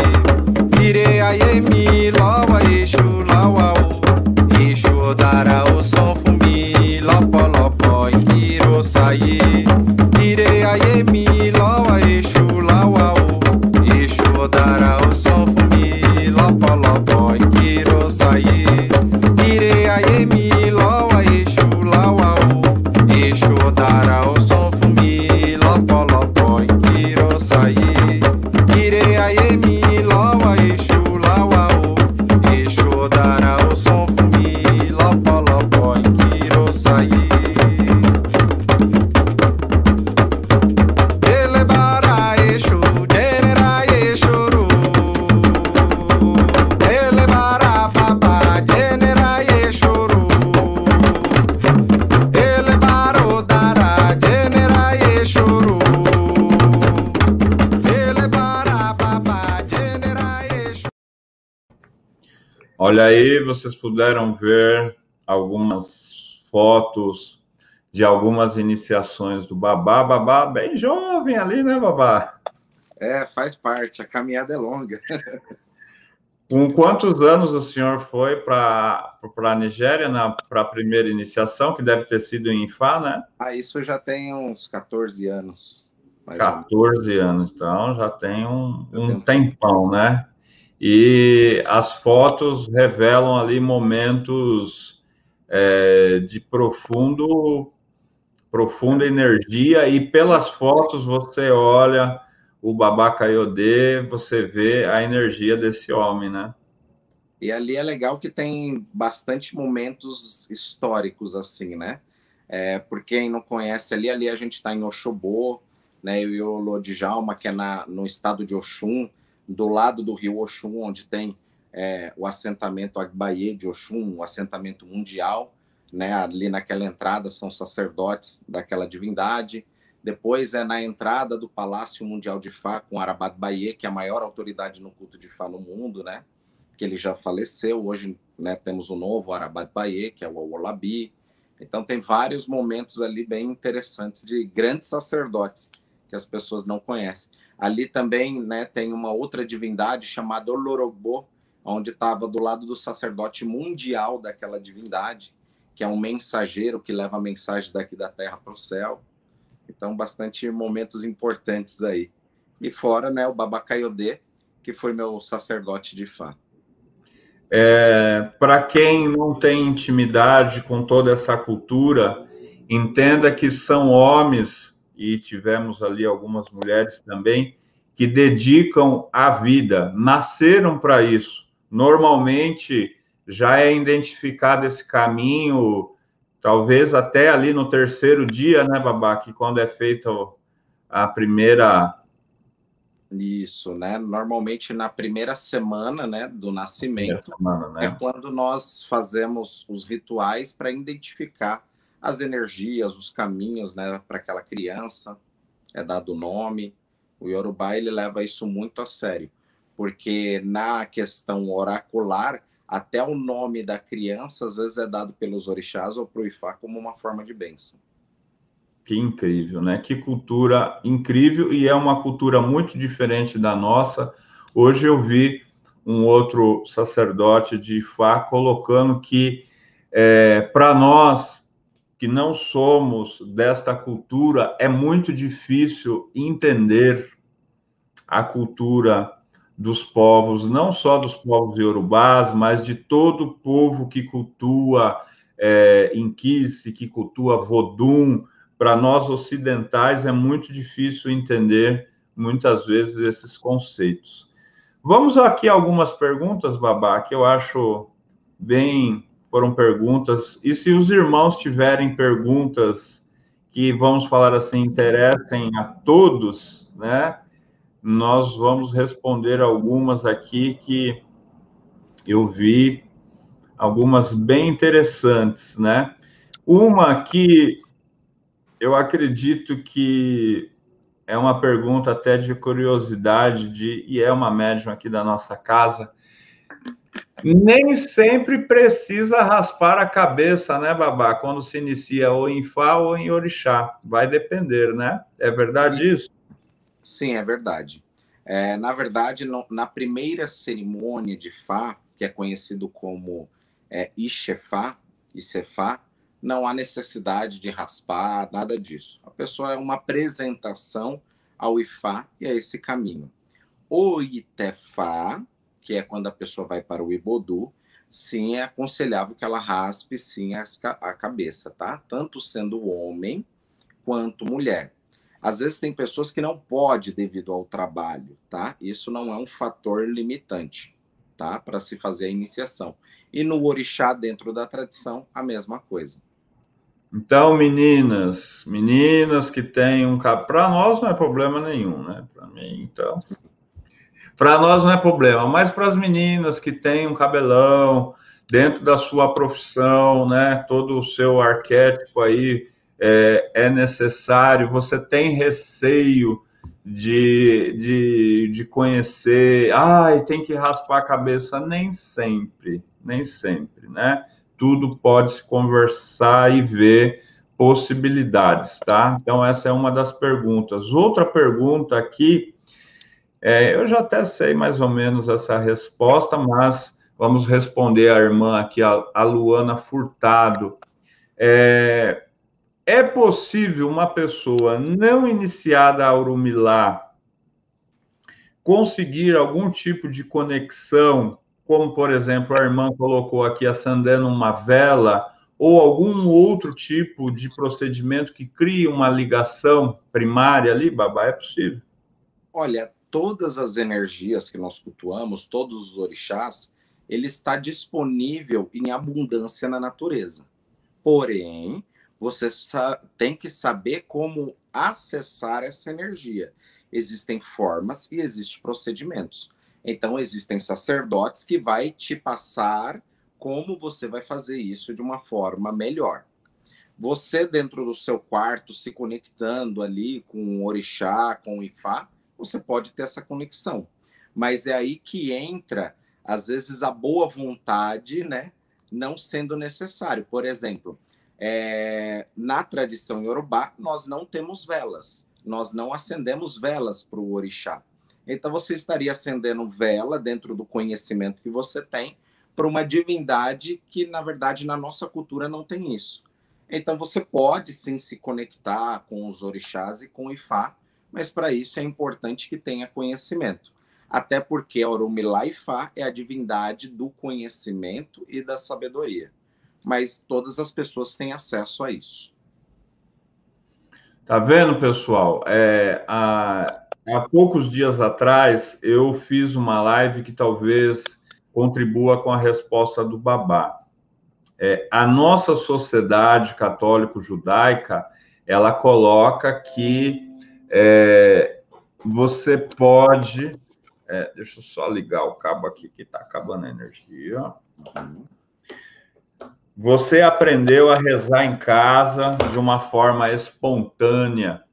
vocês puderam ver algumas fotos de algumas iniciações do Babá. Babá bem jovem ali, né, Babá? É, faz parte, a caminhada é longa. Com quantos anos o senhor foi para a Nigéria para a primeira iniciação, que deve ter sido em Ifá, né? Ah, isso já tem uns 14 anos. mais ou menos. 14 anos, então já tem um, um tempão, né? E as fotos revelam ali momentos é, de profundo, profunda energia, e pelas fotos você olha o Babá Kaiodê, você vê a energia desse homem, né? E ali é legal que tem bastante momentos históricos, assim, né? É, por quem não conhece ali, ali a gente está em Oxobô, né? E o Lodjalma, que é na, no estado de Oxum, do lado do rio Oxum, onde tem é, o assentamento Agbaye de Oxum, o assentamento mundial, né? Ali naquela entrada são sacerdotes daquela divindade. Depois é na entrada do Palácio Mundial de Fá com Arabat Baye, que é a maior autoridade no culto de Fá no mundo, né? que ele já faleceu. Hoje né, temos o novo Arabat Baye, que é o Olabi. Então, tem vários momentos ali bem interessantes de grandes sacerdotes que as pessoas não conhecem. Ali também né, tem uma outra divindade chamada Olorobô, onde estava do lado do sacerdote mundial daquela divindade, que é um mensageiro que leva a mensagem daqui da terra para o céu. Então, bastante momentos importantes aí. E fora, né, o Babacaiodê, que foi meu sacerdote de Fá. É, para quem não tem intimidade com toda essa cultura, entenda que são homens, e tivemos ali algumas mulheres também, que dedicam a vida, nasceram para isso. Normalmente já é identificado esse caminho, talvez até ali no terceiro dia, né, Babá, que quando é feita a primeira. Isso, né? Normalmente na primeira semana, né, do nascimento, semana, né? é quando nós fazemos os rituais para identificar as energias, os caminhos, né, para aquela criança. É dado o nome. O Yorubá ele leva isso muito a sério, porque na questão oracular até o nome da criança às vezes é dado pelos orixás ou pro Ifá como uma forma de bênção. Que incrível, né? Que cultura incrível e é uma cultura muito diferente da nossa. Hoje eu vi um outro sacerdote de Ifá colocando que é, para nós que não somos desta cultura é muito difícil entender a cultura dos povos, não só dos povos iorubás, mas de todo o povo que cultua é, que cultua Vodum. Para nós ocidentais é muito difícil entender muitas vezes esses conceitos. Vamos aqui algumas perguntas, Babá, que eu acho bem foram perguntas. E se os irmãos tiverem perguntas que vamos falar assim interessem a todos, né? nós vamos responder algumas aqui que eu vi, algumas bem interessantes, né? Uma que eu acredito que é uma pergunta até de curiosidade, de, e é uma médium aqui da nossa casa. Nem sempre precisa raspar a cabeça, né, Babá? Quando se inicia ou em Fá ou em Orixá. Vai depender, né? É verdade isso? Sim, é verdade. É, na verdade, no, na primeira cerimônia de Fá, que é conhecido como é, Ixefá, Icefá, não há necessidade de raspar, nada disso. A pessoa é uma apresentação ao Ifá e a esse caminho. O Itefá, que é quando a pessoa vai para o Ibodu, sim, é aconselhável que ela raspe sim a cabeça, tá? Tanto sendo homem quanto mulher. Às vezes tem pessoas que não pode devido ao trabalho, tá? Isso não é um fator limitante, tá? Para se fazer a iniciação. E no orixá, dentro da tradição, a mesma coisa. Então, meninas, meninas que têm um cabelo, para nós não é problema nenhum, né? Para mim, então, para nós não é problema, mas para as meninas que têm um cabelão dentro da sua profissão, né? Todo o seu arquétipo aí é, é necessário, você tem receio de, de, de conhecer, ai, tem que raspar a cabeça, nem sempre, nem sempre, né? Tudo pode se conversar e ver possibilidades, tá? Então, essa é uma das perguntas. Outra pergunta aqui, é, eu já até sei mais ou menos essa resposta, mas vamos responder a irmã aqui, a, a Luana Furtado. É, é possível uma pessoa não iniciada a Urumilá conseguir algum tipo de conexão, como, por exemplo, a irmã colocou aqui acendendo uma vela, ou algum outro tipo de procedimento que crie uma ligação primária ali, babá? É possível? Olha, todas as energias que nós cultuamos, todos os orixás, ele está disponível em abundância na natureza. Porém, você tem que saber como acessar essa energia. Existem formas e existem procedimentos. Então, existem sacerdotes que vai te passar como você vai fazer isso de uma forma melhor. Você, dentro do seu quarto, se conectando ali com o orixá, com o ifá, você pode ter essa conexão. Mas é aí que entra, às vezes, a boa vontade, né? Não sendo necessário. Por exemplo, é, na tradição iorubá, nós não temos velas, nós não acendemos velas para o orixá. Então você estaria acendendo vela dentro do conhecimento que você tem para uma divindade que, na verdade, na nossa cultura não tem isso. Então você pode sim se conectar com os orixás e com o Ifá, mas para isso é importante que tenha conhecimento. Até porque a Orumilá Ifá é a divindade do conhecimento e da sabedoria. Mas todas as pessoas têm acesso a isso. Tá vendo, pessoal? É, há, há poucos dias atrás eu fiz uma live que talvez contribua com a resposta do Babá. É, a nossa sociedade católico-judaica ela coloca que é, você pode. É, deixa eu só ligar o cabo aqui que está acabando a energia. Você aprendeu a rezar em casa de uma forma espontânea.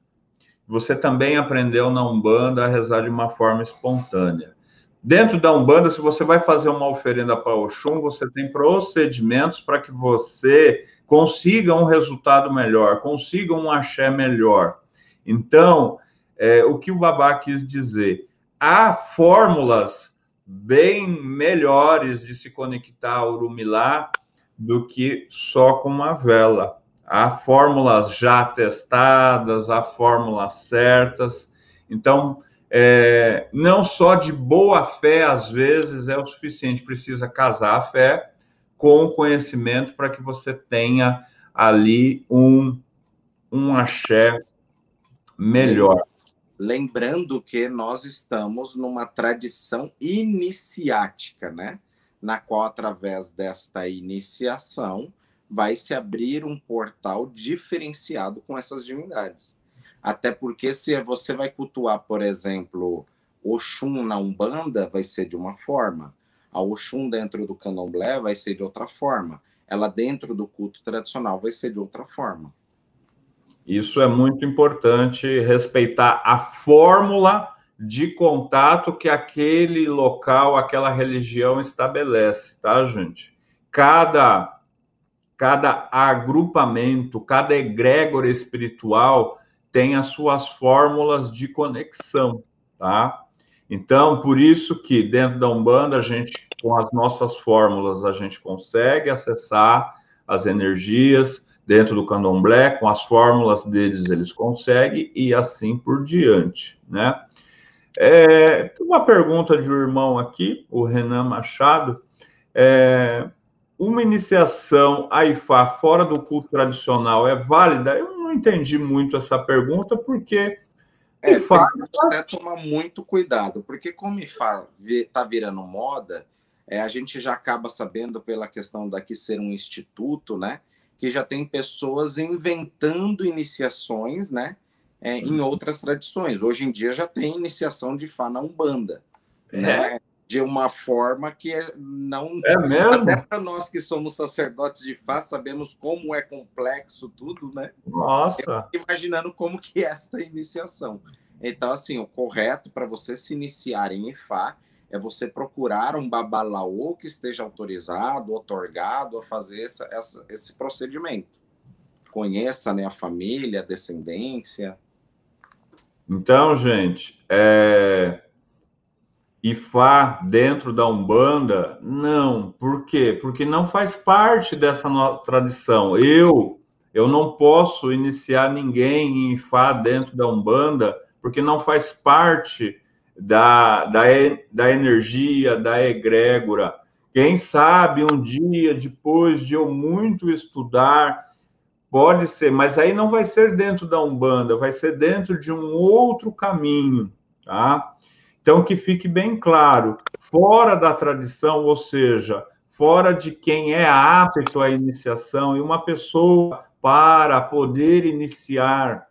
Você também aprendeu na Umbanda a rezar de uma forma espontânea. Dentro da Umbanda, se você vai fazer uma oferenda para Oxum, você tem procedimentos para que você consiga um resultado melhor, consiga um axé melhor. Então, é, o que o Babá quis dizer? Há fórmulas bem melhores de se conectar ao Urumilá do que só com uma vela. Há fórmulas já testadas, há fórmulas certas. Então, é, não só de boa fé, às vezes, é o suficiente, precisa casar a fé com o conhecimento para que você tenha ali um, um axé melhor. Lembrando que nós estamos numa tradição iniciática, né? Na qual, através desta iniciação, vai se abrir um portal diferenciado com essas divindades. Até porque se você vai cultuar, por exemplo, Oxum na Umbanda, vai ser de uma forma. A Oxum dentro do candomblé vai ser de outra forma. Ela dentro do culto tradicional vai ser de outra forma. Isso é muito importante, respeitar a fórmula de contato que aquele local, aquela religião estabelece, tá, gente? Cada, cada agrupamento, cada egrégora espiritual tem as suas fórmulas de conexão, tá? Então, por isso que dentro da Umbanda, a gente, com as nossas fórmulas, a gente consegue acessar as energias, dentro do candomblé, com as fórmulas deles, eles conseguem, e assim por diante, né? É, uma pergunta de um irmão aqui, o Renan Machado, é, uma iniciação AIFA fora do culto tradicional é válida? Eu não entendi muito essa pergunta, porque. É, IFA... até tomar muito cuidado, porque como IFA está virando moda, é, a gente já acaba sabendo pela questão daqui ser um instituto, né? Que já tem pessoas inventando iniciações, né? É, em outras tradições. Hoje em dia já tem iniciação de Fá na Umbanda. É. Né? de uma forma que é não. É mesmo? Até para nós que somos sacerdotes de Fá, sabemos como é complexo tudo, né? Nossa! imaginando como que é esta iniciação. Então, assim, o correto para você se iniciar em Ifá é você procurar um babalaô que esteja autorizado, otorgado a fazer essa, essa, esse procedimento. Conheça né, a família, a descendência. Então, gente, é Ifá dentro da Umbanda? Não. Por quê? Porque não faz parte dessa tradição. Eu eu não posso iniciar ninguém em Ifá dentro da Umbanda, porque não faz parte da, da, da energia, da egrégora. Quem sabe um dia, depois de eu muito estudar, pode ser, mas aí não vai ser dentro da Umbanda, vai ser dentro de um outro caminho, tá? Então, que fique bem claro, fora da tradição, ou seja, fora de quem é apto à iniciação, e uma pessoa para poder iniciar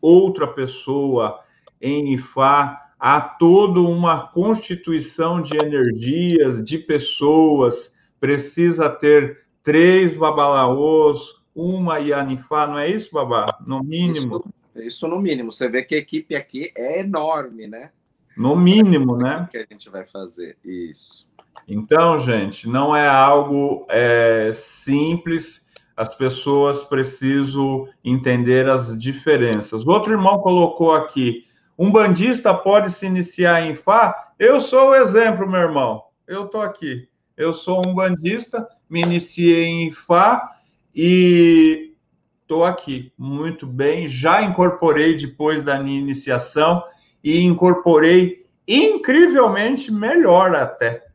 outra pessoa em Ifá, há toda uma constituição de energias, de pessoas, precisa ter três babalaôs, uma Yanifá, não é isso, babá? No mínimo. Isso no mínimo. Você vê que a equipe aqui é enorme, né? No mínimo, né? que a gente vai fazer isso. Então, gente, não é algo é, simples. As pessoas precisam entender as diferenças. O outro irmão colocou aqui Um bandista pode se iniciar em Fá? Eu sou o exemplo, meu irmão. Eu estou aqui. Eu sou um bandista, me iniciei em Fá e estou aqui muito bem. Já incorporei depois da minha iniciação e incorporei incrivelmente melhor até.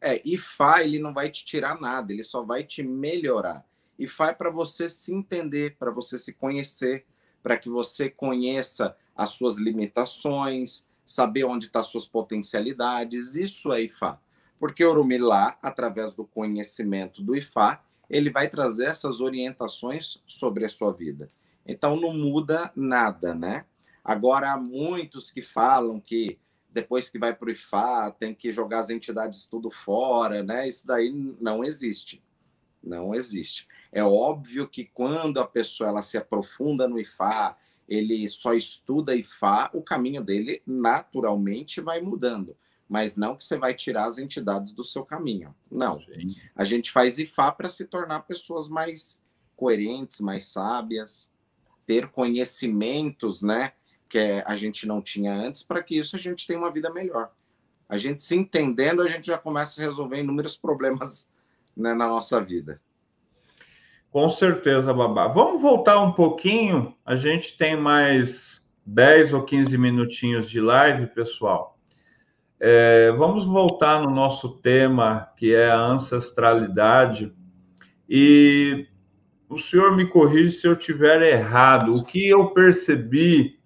É, IFA ele não vai te tirar nada, ele só vai te melhorar. IFA é para você se entender, para você se conhecer, para que você conheça as suas limitações, saber onde estão tá suas potencialidades. Isso é IFA. Porque Orumilá, através do conhecimento do IFA, ele vai trazer essas orientações sobre a sua vida. Então não muda nada, né? Agora há muitos que falam que depois que vai para o IFA, tem que jogar as entidades tudo fora, né? Isso daí não existe. Não existe. É óbvio que quando a pessoa ela se aprofunda no IFA, ele só estuda IFA, o caminho dele naturalmente vai mudando. Mas não que você vai tirar as entidades do seu caminho. Não. A gente faz IFA para se tornar pessoas mais coerentes, mais sábias, ter conhecimentos, né? que a gente não tinha antes, para que isso a gente tenha uma vida melhor. A gente se entendendo, a gente já começa a resolver inúmeros problemas né, na nossa vida. Com certeza, Babá. Vamos voltar um pouquinho. A gente tem mais 10 ou 15 minutinhos de live, pessoal. É, vamos voltar no nosso tema, que é a ancestralidade. E o senhor me corrige se eu tiver errado. O que eu percebi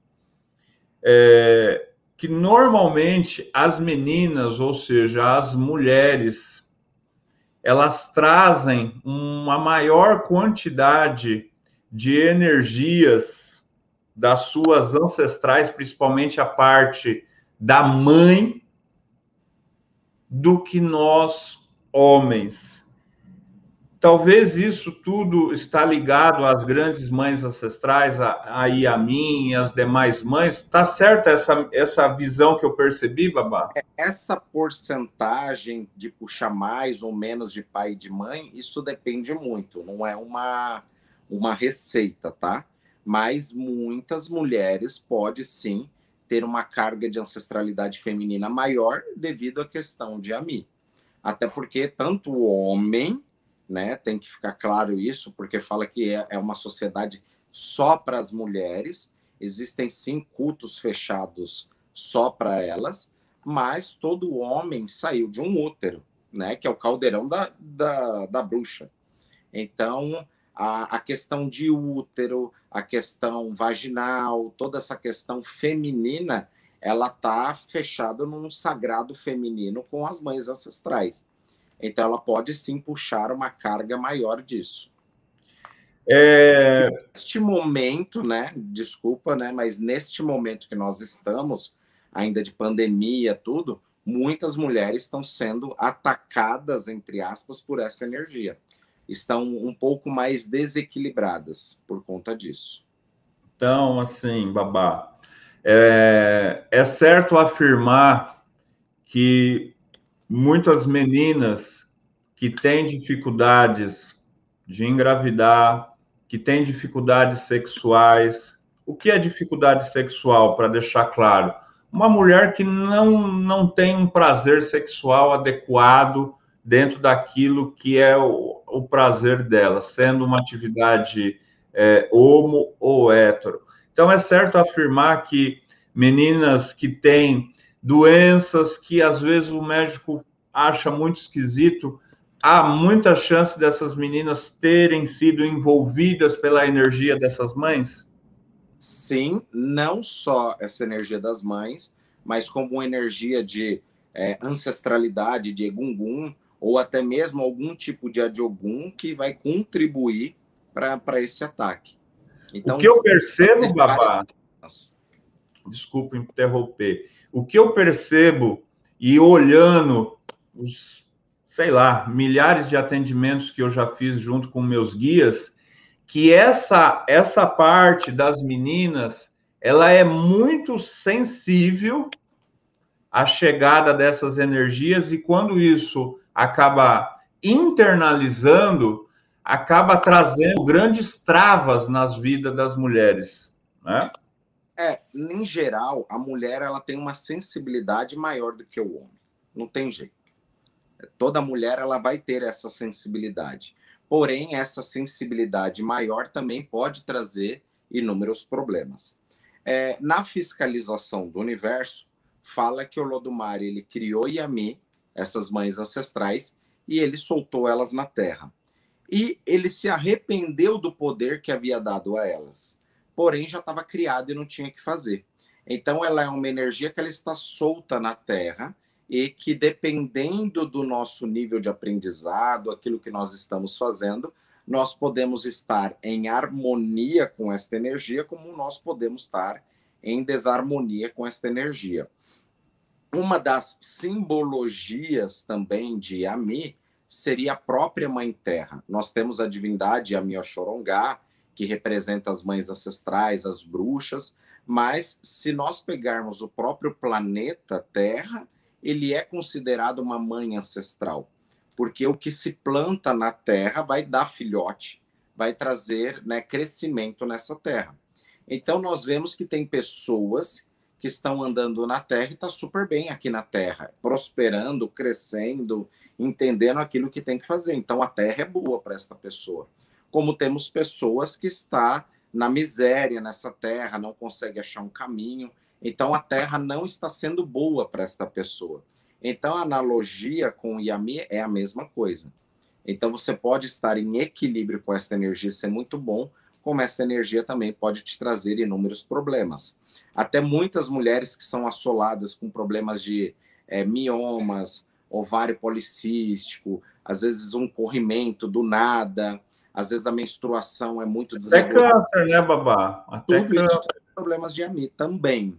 é, que normalmente as meninas, ou seja, as mulheres, elas trazem uma maior quantidade de energias das suas ancestrais, principalmente a parte da mãe, do que nós homens. Talvez isso tudo está ligado às grandes mães ancestrais, aí a mim e as demais mães. Tá certa essa, essa visão que eu percebi, Babá? É, essa porcentagem de puxar mais ou menos de pai e de mãe, isso depende muito, não é uma, uma receita, tá? Mas muitas mulheres podem sim ter uma carga de ancestralidade feminina maior devido à questão de AMI. Até porque tanto o homem né? Tem que ficar claro isso, porque fala que é, é uma sociedade só para as mulheres. Existem sim cultos fechados só para elas, mas todo homem saiu de um útero, né? Que é o caldeirão da, da, da bruxa. Então, a, a questão de útero, a questão vaginal, toda essa questão feminina, ela tá fechada num sagrado feminino com as mães ancestrais. Então, ela pode sim puxar uma carga maior disso. É... Neste momento, né? Desculpa, né? Mas neste momento que nós estamos, ainda de pandemia, tudo, muitas mulheres estão sendo atacadas, entre aspas, por essa energia. Estão um pouco mais desequilibradas por conta disso. Então, assim, babá, é, é certo afirmar que muitas meninas que têm dificuldades de engravidar, que têm dificuldades sexuais. O que é dificuldade sexual, para deixar claro? Uma mulher que não, não tem um prazer sexual adequado dentro daquilo que é o, o prazer dela, sendo uma atividade é, homo ou hétero. Então, é certo afirmar que meninas que têm doenças que às vezes o médico acha muito esquisito. Há muita chance dessas meninas terem sido envolvidas pela energia dessas mães? Sim, não só essa energia das mães, mas como uma energia de é, ancestralidade de Egungun, ou até mesmo algum tipo de Adiogun que vai contribuir para esse ataque. Então, o que eu percebo, Babá, desculpa interromper, o que eu percebo e olhando os, sei lá, milhares de atendimentos que eu já fiz junto com meus guias, que essa essa parte das meninas, ela é muito sensível à chegada dessas energias e quando isso acaba internalizando, acaba trazendo grandes travas nas vidas das mulheres, né? É, em geral, a mulher ela tem uma sensibilidade maior do que o homem. Não tem jeito. Toda mulher ela vai ter essa sensibilidade. Porém, essa sensibilidade maior também pode trazer inúmeros problemas. É, na fiscalização do universo, fala que o Lodumare ele criou Yami, essas mães ancestrais, e ele soltou elas na terra. E ele se arrependeu do poder que havia dado a elas. Porém, já estava criado e não tinha que fazer. Então, ela é uma energia que ela está solta na terra e que, dependendo do nosso nível de aprendizado, aquilo que nós estamos fazendo, nós podemos estar em harmonia com esta energia, como nós podemos estar em desarmonia com esta energia. Uma das simbologias também de Ami seria a própria Mãe Terra. Nós temos a divindade Ami Oxorongá, que representa as mães ancestrais, as bruxas, mas se nós pegarmos o próprio planeta Terra, ele é considerado uma mãe ancestral, porque o que se planta na terra vai dar filhote, vai trazer né, crescimento nessa terra. Então, nós vemos que tem pessoas que estão andando na terra e está super bem aqui na terra, prosperando, crescendo, entendendo aquilo que tem que fazer. Então, a terra é boa para esta pessoa. Como temos pessoas que está na miséria nessa terra, não consegue achar um caminho, então a terra não está sendo boa para esta pessoa. Então a analogia com o Yami é a mesma coisa. Então você pode estar em equilíbrio com essa energia, ser muito bom, como essa energia também pode te trazer inúmeros problemas. Até muitas mulheres que são assoladas com problemas de é, miomas, ovário policístico, às vezes um corrimento do nada, às vezes a menstruação é muito desregulada. Até câncer, né, babá? Até Tudo câncer. isso problemas de AMI também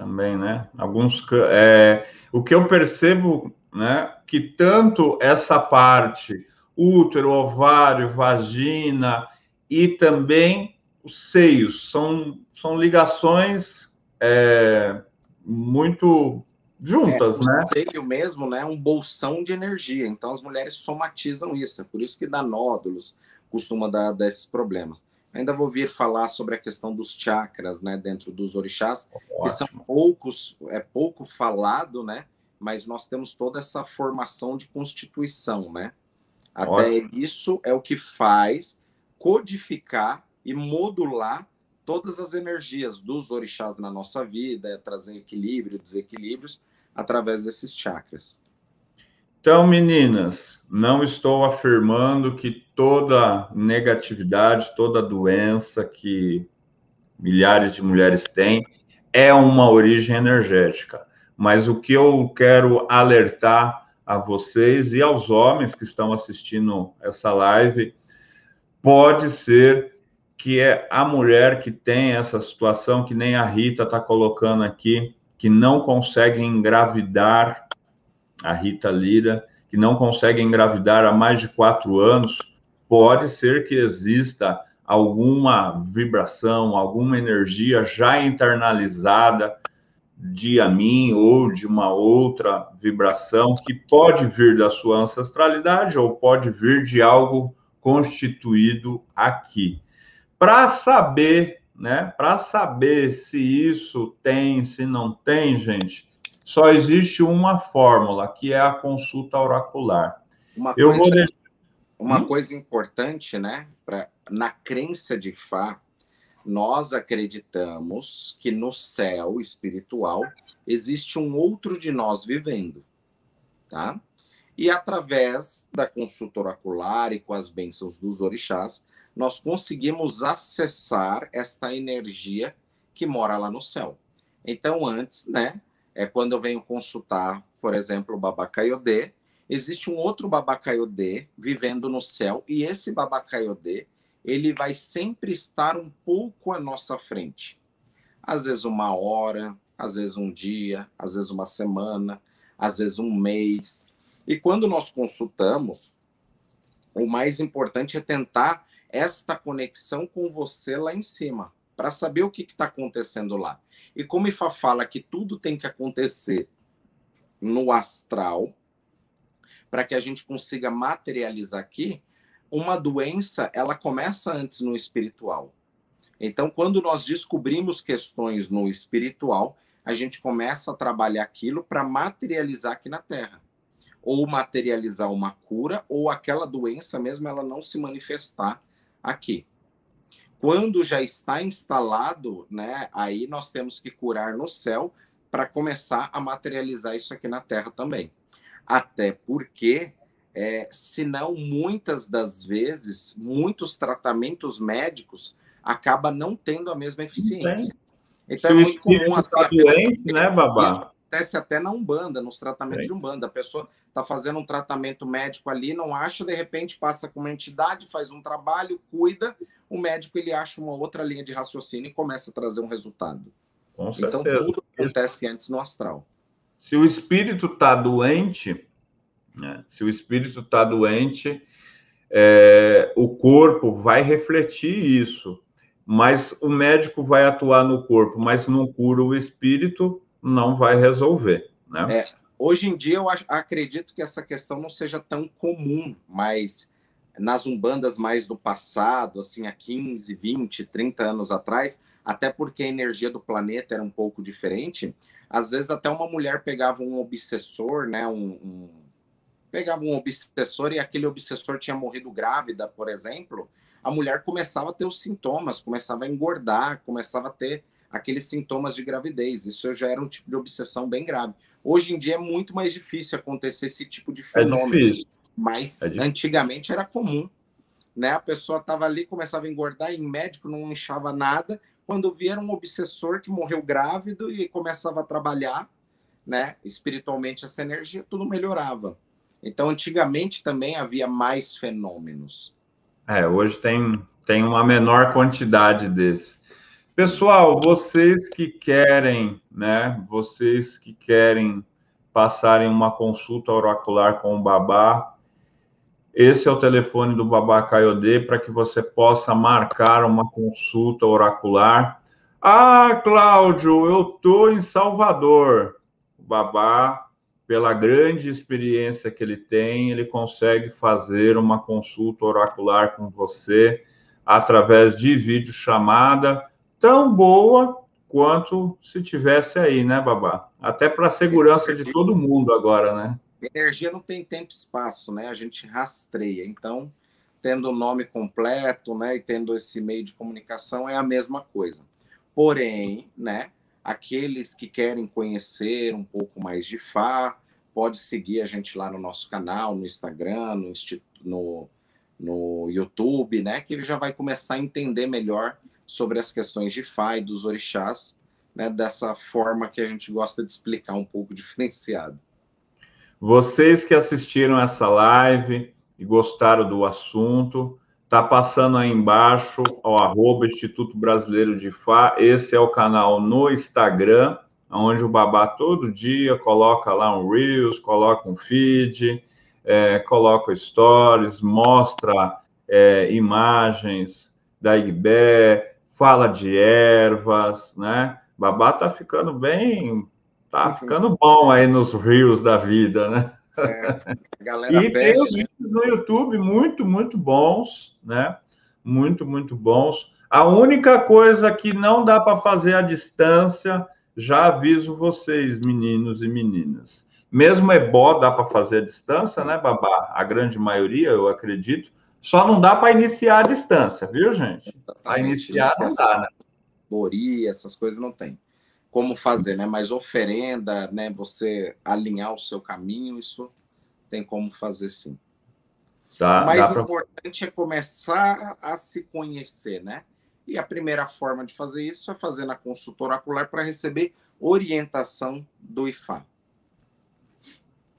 também, né? Alguns, é, o que eu percebo, né, que tanto essa parte útero, ovário, vagina e também os seios são, são ligações é, muito juntas, é, né? O seio mesmo, né, um bolsão de energia. Então as mulheres somatizam isso, é por isso que dá nódulos, costuma dar, dar esses problemas. Ainda vou vir falar sobre a questão dos chakras, né, dentro dos orixás, Ótimo. que são poucos, é pouco falado, né, mas nós temos toda essa formação de constituição, né? Até Ótimo. isso é o que faz codificar e modular todas as energias dos orixás na nossa vida, é trazer equilíbrio, desequilíbrios através desses chakras. Então, meninas, não estou afirmando que toda negatividade, toda doença que milhares de mulheres têm é uma origem energética. Mas o que eu quero alertar a vocês e aos homens que estão assistindo essa live, pode ser que é a mulher que tem essa situação, que nem a Rita está colocando aqui, que não consegue engravidar a Rita Lira, que não consegue engravidar há mais de quatro anos, pode ser que exista alguma vibração, alguma energia já internalizada de a mim ou de uma outra vibração que pode vir da sua ancestralidade ou pode vir de algo constituído aqui. Para saber, né? Para saber se isso tem, se não tem, gente, só existe uma fórmula, que é a consulta oracular. Uma Eu coisa, vou deixar... uma hum? coisa importante, né? Pra, na crença de Fá, nós acreditamos que no céu espiritual existe um outro de nós vivendo, tá? E através da consulta oracular e com as bênçãos dos orixás, nós conseguimos acessar esta energia que mora lá no céu. Então, antes, né, é quando eu venho consultar, por exemplo, o Babacaiodê, existe um outro Babacaiodê vivendo no céu, e esse Babacaiodê, ele vai sempre estar um pouco à nossa frente. Às vezes uma hora, às vezes um dia, às vezes uma semana, às vezes um mês. E quando nós consultamos, o mais importante é tentar esta conexão com você lá em cima para saber o que está acontecendo lá. E como Ifá fala que tudo tem que acontecer no astral, para que a gente consiga materializar aqui, uma doença ela começa antes no espiritual. Então, quando nós descobrimos questões no espiritual, a gente começa a trabalhar aquilo para materializar aqui na Terra. Ou materializar uma cura, ou aquela doença mesmo ela não se manifestar aqui. Quando já está instalado, né, aí nós temos que curar no céu para começar a materializar isso aqui na Terra também. Até porque, é, senão, muitas das vezes, muitos tratamentos médicos acaba não tendo a mesma eficiência. Então Se é muito comum assim. Tá doente, né, babá? Isso acontece até na Umbanda, nos tratamentos é. de Umbanda. A pessoa está fazendo um tratamento médico ali, não acha, de repente passa com uma entidade, faz um trabalho, cuida, o médico ele acha uma outra linha de raciocínio e começa a trazer um resultado. Com então tudo acontece antes no astral. Se o espírito está doente, né, se o espírito está doente, é, o corpo vai refletir isso mas o médico vai atuar no corpo, mas não cura o espírito, não vai resolver, né? É, hoje em dia eu acredito que essa questão não seja tão comum, mas nas umbandas mais do passado, assim, há 15, 20, 30 anos atrás, até porque a energia do planeta era um pouco diferente, às vezes até uma mulher pegava um obsessor, né, um, um pegava um obsessor e aquele obsessor tinha morrido grávida, por exemplo, a mulher começava a ter os sintomas, começava a engordar, começava a ter aqueles sintomas de gravidez. Isso já era um tipo de obsessão bem grave. Hoje em dia é muito mais difícil acontecer esse tipo de é fenômeno. É mas é antigamente era comum. Né? A pessoa estava ali, começava a engordar, em médico não inchava nada. Quando via um obsessor que morreu grávido e começava a trabalhar, né, espiritualmente essa energia, tudo melhorava. Então, antigamente também havia mais fenômenos. É, hoje tem, tem uma menor quantidade desse. Pessoal, vocês que querem, né? Vocês que querem passarem uma consulta oracular com o Babá, esse é o telefone do Babá Caiodê para que você possa marcar uma consulta oracular. Ah, Cláudio, eu tô em Salvador. O Babá pela grande experiência que ele tem, ele consegue fazer uma consulta oracular com você através de videochamada tão boa quanto se tivesse aí, né, Babá? Até para a segurança de todo mundo agora, né? Energia não tem tempo e espaço, né? A gente rastreia. Então, tendo o nome completo, né, e tendo esse meio de comunicação é a mesma coisa. Porém, né, Aqueles que querem conhecer um pouco mais de Fá, pode seguir a gente lá no nosso canal, no Instagram, no, no, no YouTube, né? Que ele já vai começar a entender melhor sobre as questões de Fá e dos orixás, né? Dessa forma que a gente gosta de explicar um pouco diferenciado. Vocês que assistiram essa live e gostaram do assunto, Tá passando aí embaixo o arroba Instituto Brasileiro de Fá. Esse é o canal no Instagram, onde o Babá todo dia coloca lá um Reels, coloca um feed, é, coloca stories, mostra é, imagens da Igbé, fala de ervas, né? Babá tá ficando bem, tá ficando bom aí nos Reels da vida, né? É, e pede, tem os né? vídeos no YouTube muito, muito bons, né? Muito, muito bons. A única coisa que não dá para fazer à distância, já aviso vocês, meninos e meninas. Mesmo ebó dá para fazer à distância, né, Babá? A grande maioria, eu acredito. Só não dá para iniciar à distância, viu, gente? Para iniciar não dá, né? Bori, essas coisas não tem como fazer, né? Mas oferenda, né? Você alinhar o seu caminho, isso tem como fazer sim. Tá, o mais importante pra... é começar a se conhecer, né? E a primeira forma de fazer isso é fazer na consulta oracular para receber orientação do IFA.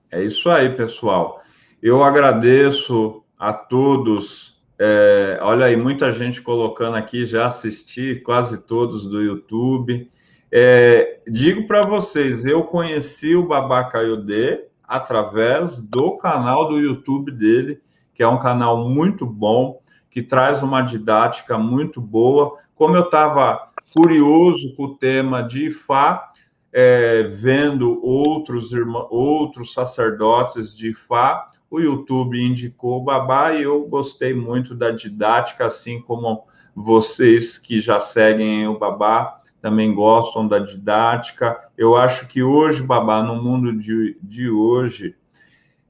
É isso aí, pessoal. Eu agradeço a todos. É, olha aí, muita gente colocando aqui, já assisti, quase todos do YouTube. É, digo para vocês, eu conheci o Babacaiodê através do canal do YouTube dele, que é um canal muito bom, que traz uma didática muito boa. Como eu estava curioso com o tema de Ifá, é, vendo outros, irmãos, outros sacerdotes de Ifá, o YouTube indicou o Babá e eu gostei muito da didática, assim como vocês que já seguem o Babá também gostam da didática. Eu acho que hoje, Babá, no mundo de, de hoje,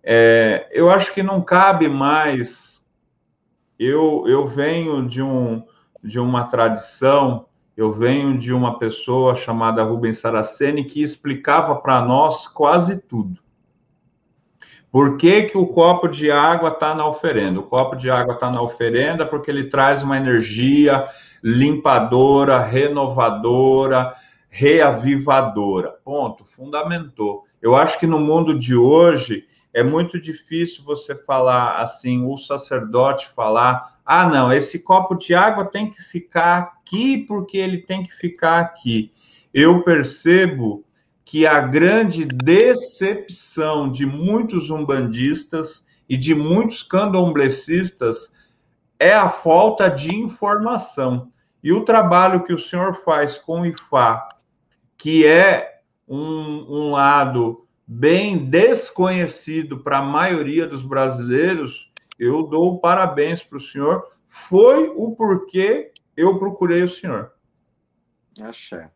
é, eu acho que não cabe mais. Eu, eu venho de, um, de uma tradição, eu venho de uma pessoa chamada Rubens Saraceni que explicava para nós quase tudo. Por que, que o copo de água está na oferenda? O copo de água está na oferenda porque ele traz uma energia limpadora, renovadora, reavivadora. Ponto, fundamentou. Eu acho que no mundo de hoje é muito difícil você falar assim, o sacerdote falar: ah, não, esse copo de água tem que ficar aqui porque ele tem que ficar aqui. Eu percebo que a grande decepção de muitos umbandistas e de muitos candomblecistas é a falta de informação. E o trabalho que o senhor faz com o IFA, que é um, um lado bem desconhecido para a maioria dos brasileiros, eu dou parabéns para o senhor. Foi o porquê eu procurei o senhor. Axé,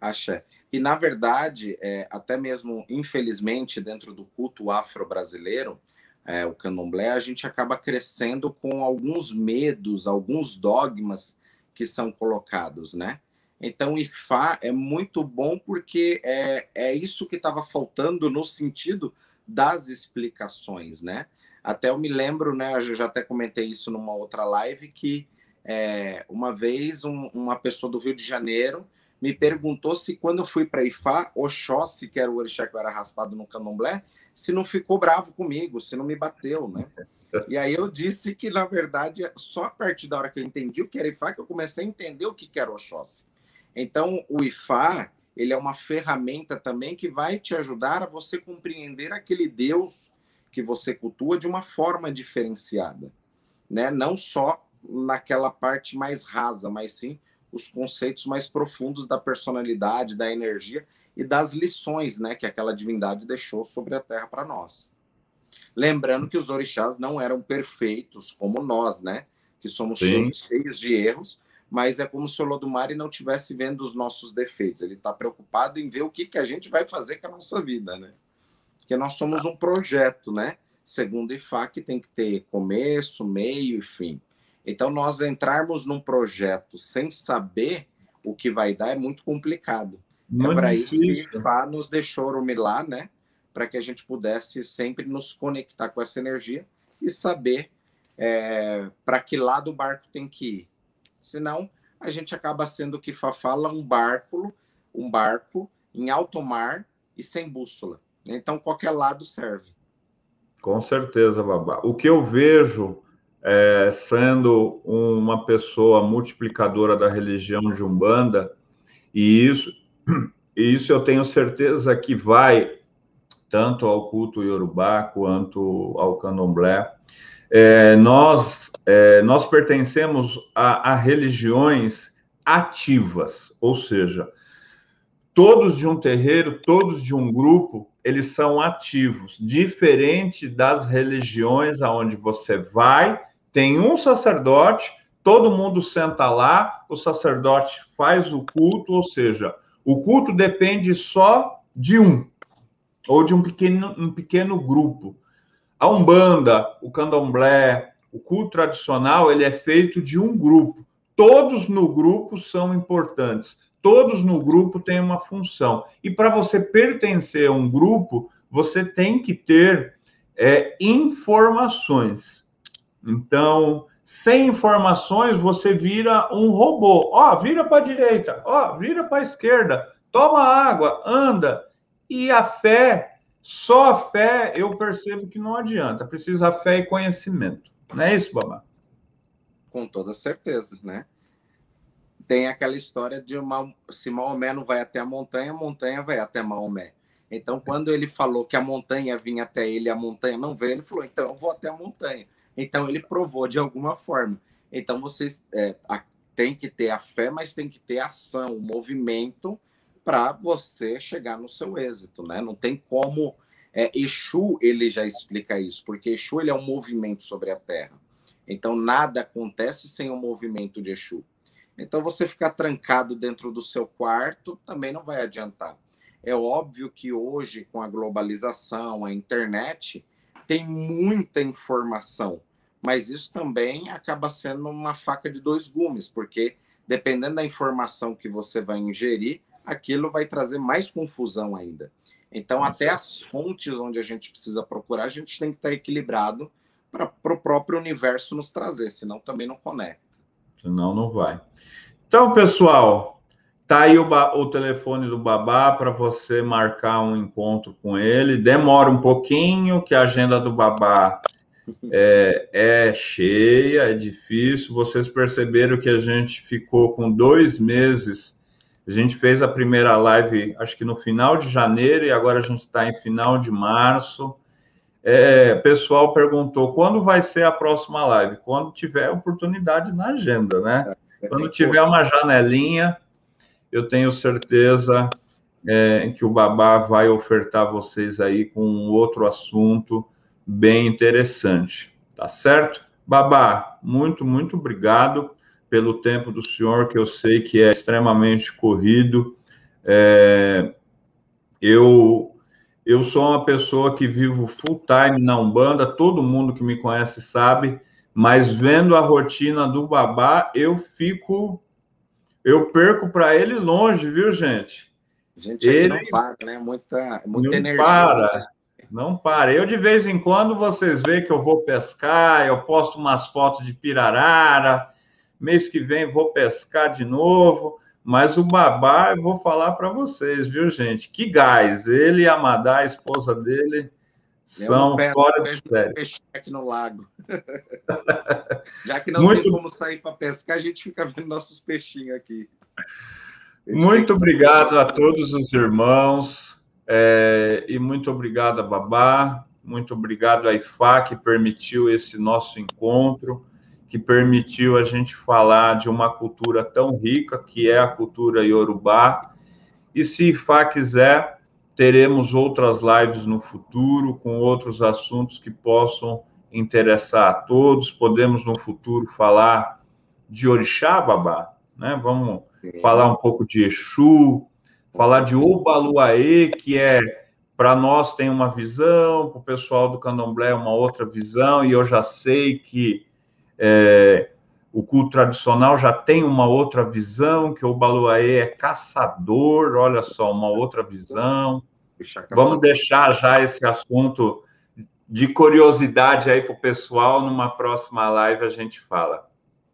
axé. E, na verdade, é, até mesmo, infelizmente, dentro do culto afro-brasileiro, é, o candomblé, a gente acaba crescendo com alguns medos, alguns dogmas que são colocados, né? Então, Ifá é muito bom porque é, é isso que estava faltando no sentido das explicações, né? Até eu me lembro, né? Eu já até comentei isso numa outra live, que é, uma vez um, uma pessoa do Rio de Janeiro me perguntou se quando eu fui para Ifá, Oxóssi, que era o orixá que era raspado no candomblé, se não ficou bravo comigo, se não me bateu, né? E aí eu disse que, na verdade, só a partir da hora que eu entendi o que era Ifá, que eu comecei a entender o que era Oxóssi. Então, o Ifá, ele é uma ferramenta também que vai te ajudar a você compreender aquele Deus que você cultua de uma forma diferenciada, né? Não só naquela parte mais rasa, mas sim os conceitos mais profundos da personalidade, da energia e das lições, né, que aquela divindade deixou sobre a Terra para nós. Lembrando que os orixás não eram perfeitos como nós, né, que somos cheios, cheios de erros, mas é como se o Lodumare não tivesse vendo os nossos defeitos. Ele está preocupado em ver o que, que a gente vai fazer com a nossa vida, né? Porque nós somos um projeto, né? Segundo IFA, que tem que ter começo, meio e fim. Então, nós entrarmos num projeto sem saber o que vai dar é muito complicado. É muito é para isso que Fá nos deixou rumilar, né? Para que a gente pudesse sempre nos conectar com essa energia e saber é, para que lado o barco tem que ir. Senão, a gente acaba sendo o que Fá fala, um barco, um barco em alto mar e sem bússola. Então, qualquer lado serve. Com certeza, Babá. O que eu vejo é, sendo uma pessoa multiplicadora da religião de Umbanda, e isso, e isso eu tenho certeza que vai tanto ao culto Yorubá quanto ao Candomblé. É, nós, é, nós pertencemos a, a religiões ativas, ou seja, todos de um terreiro, todos de um grupo, eles são ativos, diferente das religiões aonde você vai tem um sacerdote, todo mundo senta lá, o sacerdote faz o culto, ou seja, o culto depende só de um, ou de um pequeno, um pequeno grupo. A Umbanda, o Candomblé, o culto tradicional, ele é feito de um grupo. Todos no grupo são importantes. Todos no grupo têm uma função. E para você pertencer a um grupo, você tem que ter é, informações. Então, sem informações, você vira um robô. Ó, oh, vira para a direita, ó, oh, vira para a esquerda, toma água, anda. E a fé, só a fé, eu percebo que não adianta. Precisa fé e conhecimento. Não é isso, Babá? Com toda certeza, né? Tem aquela história de uma, se Maomé não vai até a montanha, a montanha vai até Maomé. Então, quando ele falou que a montanha vinha até ele, a montanha não veio, ele falou: então eu vou até a montanha. Então ele provou de alguma forma. Então vocês é, tem que ter a fé, mas tem que ter ação, o movimento para você chegar no seu êxito, né? Não tem como é, Exu ele já explica isso, porque Exu ele é um movimento sobre a Terra. Então nada acontece sem o movimento de Exu. Então, você ficar trancado dentro do seu quarto também não vai adiantar. É óbvio que hoje, com a globalização, a internet, tem muita informação, mas isso também acaba sendo uma faca de dois gumes, porque dependendo da informação que você vai ingerir, aquilo vai trazer mais confusão ainda. Então, até as fontes onde a gente precisa procurar, a gente tem que estar equilibrado para o próprio universo nos trazer, senão também não conecta. Senão não vai. Então, pessoal, tá aí o, o telefone do Babá para você marcar um encontro com ele. Demora um pouquinho, que a agenda do Babá é, é cheia, é difícil. Vocês perceberam que a gente ficou com dois meses a gente fez a primeira live, acho que no final de janeiro, e agora a gente está em final de março. É, pessoal perguntou quando vai ser a próxima live? Quando tiver oportunidade na agenda, né? É, quando tiver uma janelinha, eu tenho certeza é, que o Babá vai ofertar vocês aí com um outro assunto bem interessante, tá certo? Babá, muito, muito obrigado pelo tempo do senhor, que eu sei que é extremamente corrido. É, eu, eu sou uma pessoa que vivo full time na Umbanda, todo mundo que me conhece sabe, mas vendo a rotina do babá, eu fico. Eu perco para ele longe, viu, gente? Gente, ele não para, né? Muita, muita não energia. Para. Né? Não para. Eu, de vez em quando, vocês veem que eu vou pescar, eu posto umas fotos de pirarara, mês que vem vou pescar de novo, mas o babá, eu vou falar para vocês, viu, gente? Que gás! Ele e a Madá, a esposa dele, são peço, fora de série. Peixe aqui no lago. Já que não muito... tem como sair para pescar, a gente fica vendo nossos peixinhos aqui. Muito obrigado a todos os irmãos é, e muito obrigado a Babá, muito obrigado a IFA que permitiu esse nosso encontro que permitiu a gente falar de uma cultura tão rica que é a cultura iorubá. E se Fá quiser, teremos outras lives no futuro com outros assuntos que possam interessar a todos. Podemos no futuro falar de orixá, babá, né? Vamos Sim. falar um pouco de Exu, falar de Obaluaê, que é para nós tem uma visão, para o pessoal do Candomblé é uma outra visão, e eu já sei que é, o culto tradicional já tem uma outra visão, que o Baluaê é caçador, olha só, uma outra visão. Vamos deixar já esse assunto de curiosidade aí para o pessoal, numa próxima live a gente fala.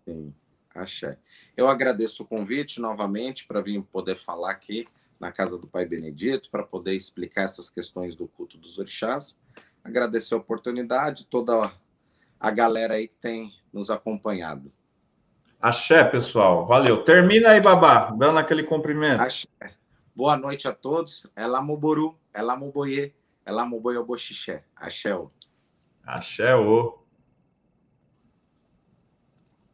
Sim, achei. Eu agradeço o convite novamente para vir poder falar aqui na casa do Pai Benedito, para poder explicar essas questões do culto dos orixás. Agradecer a oportunidade, toda a galera aí que tem nos acompanhado. Axé, pessoal. Valeu. Termina aí, babá, dando aquele cumprimento. Axé. Boa noite a todos. Ela Moboru, ela Moboye, ela Moboye Oboxixé. Axé. Axé. -o.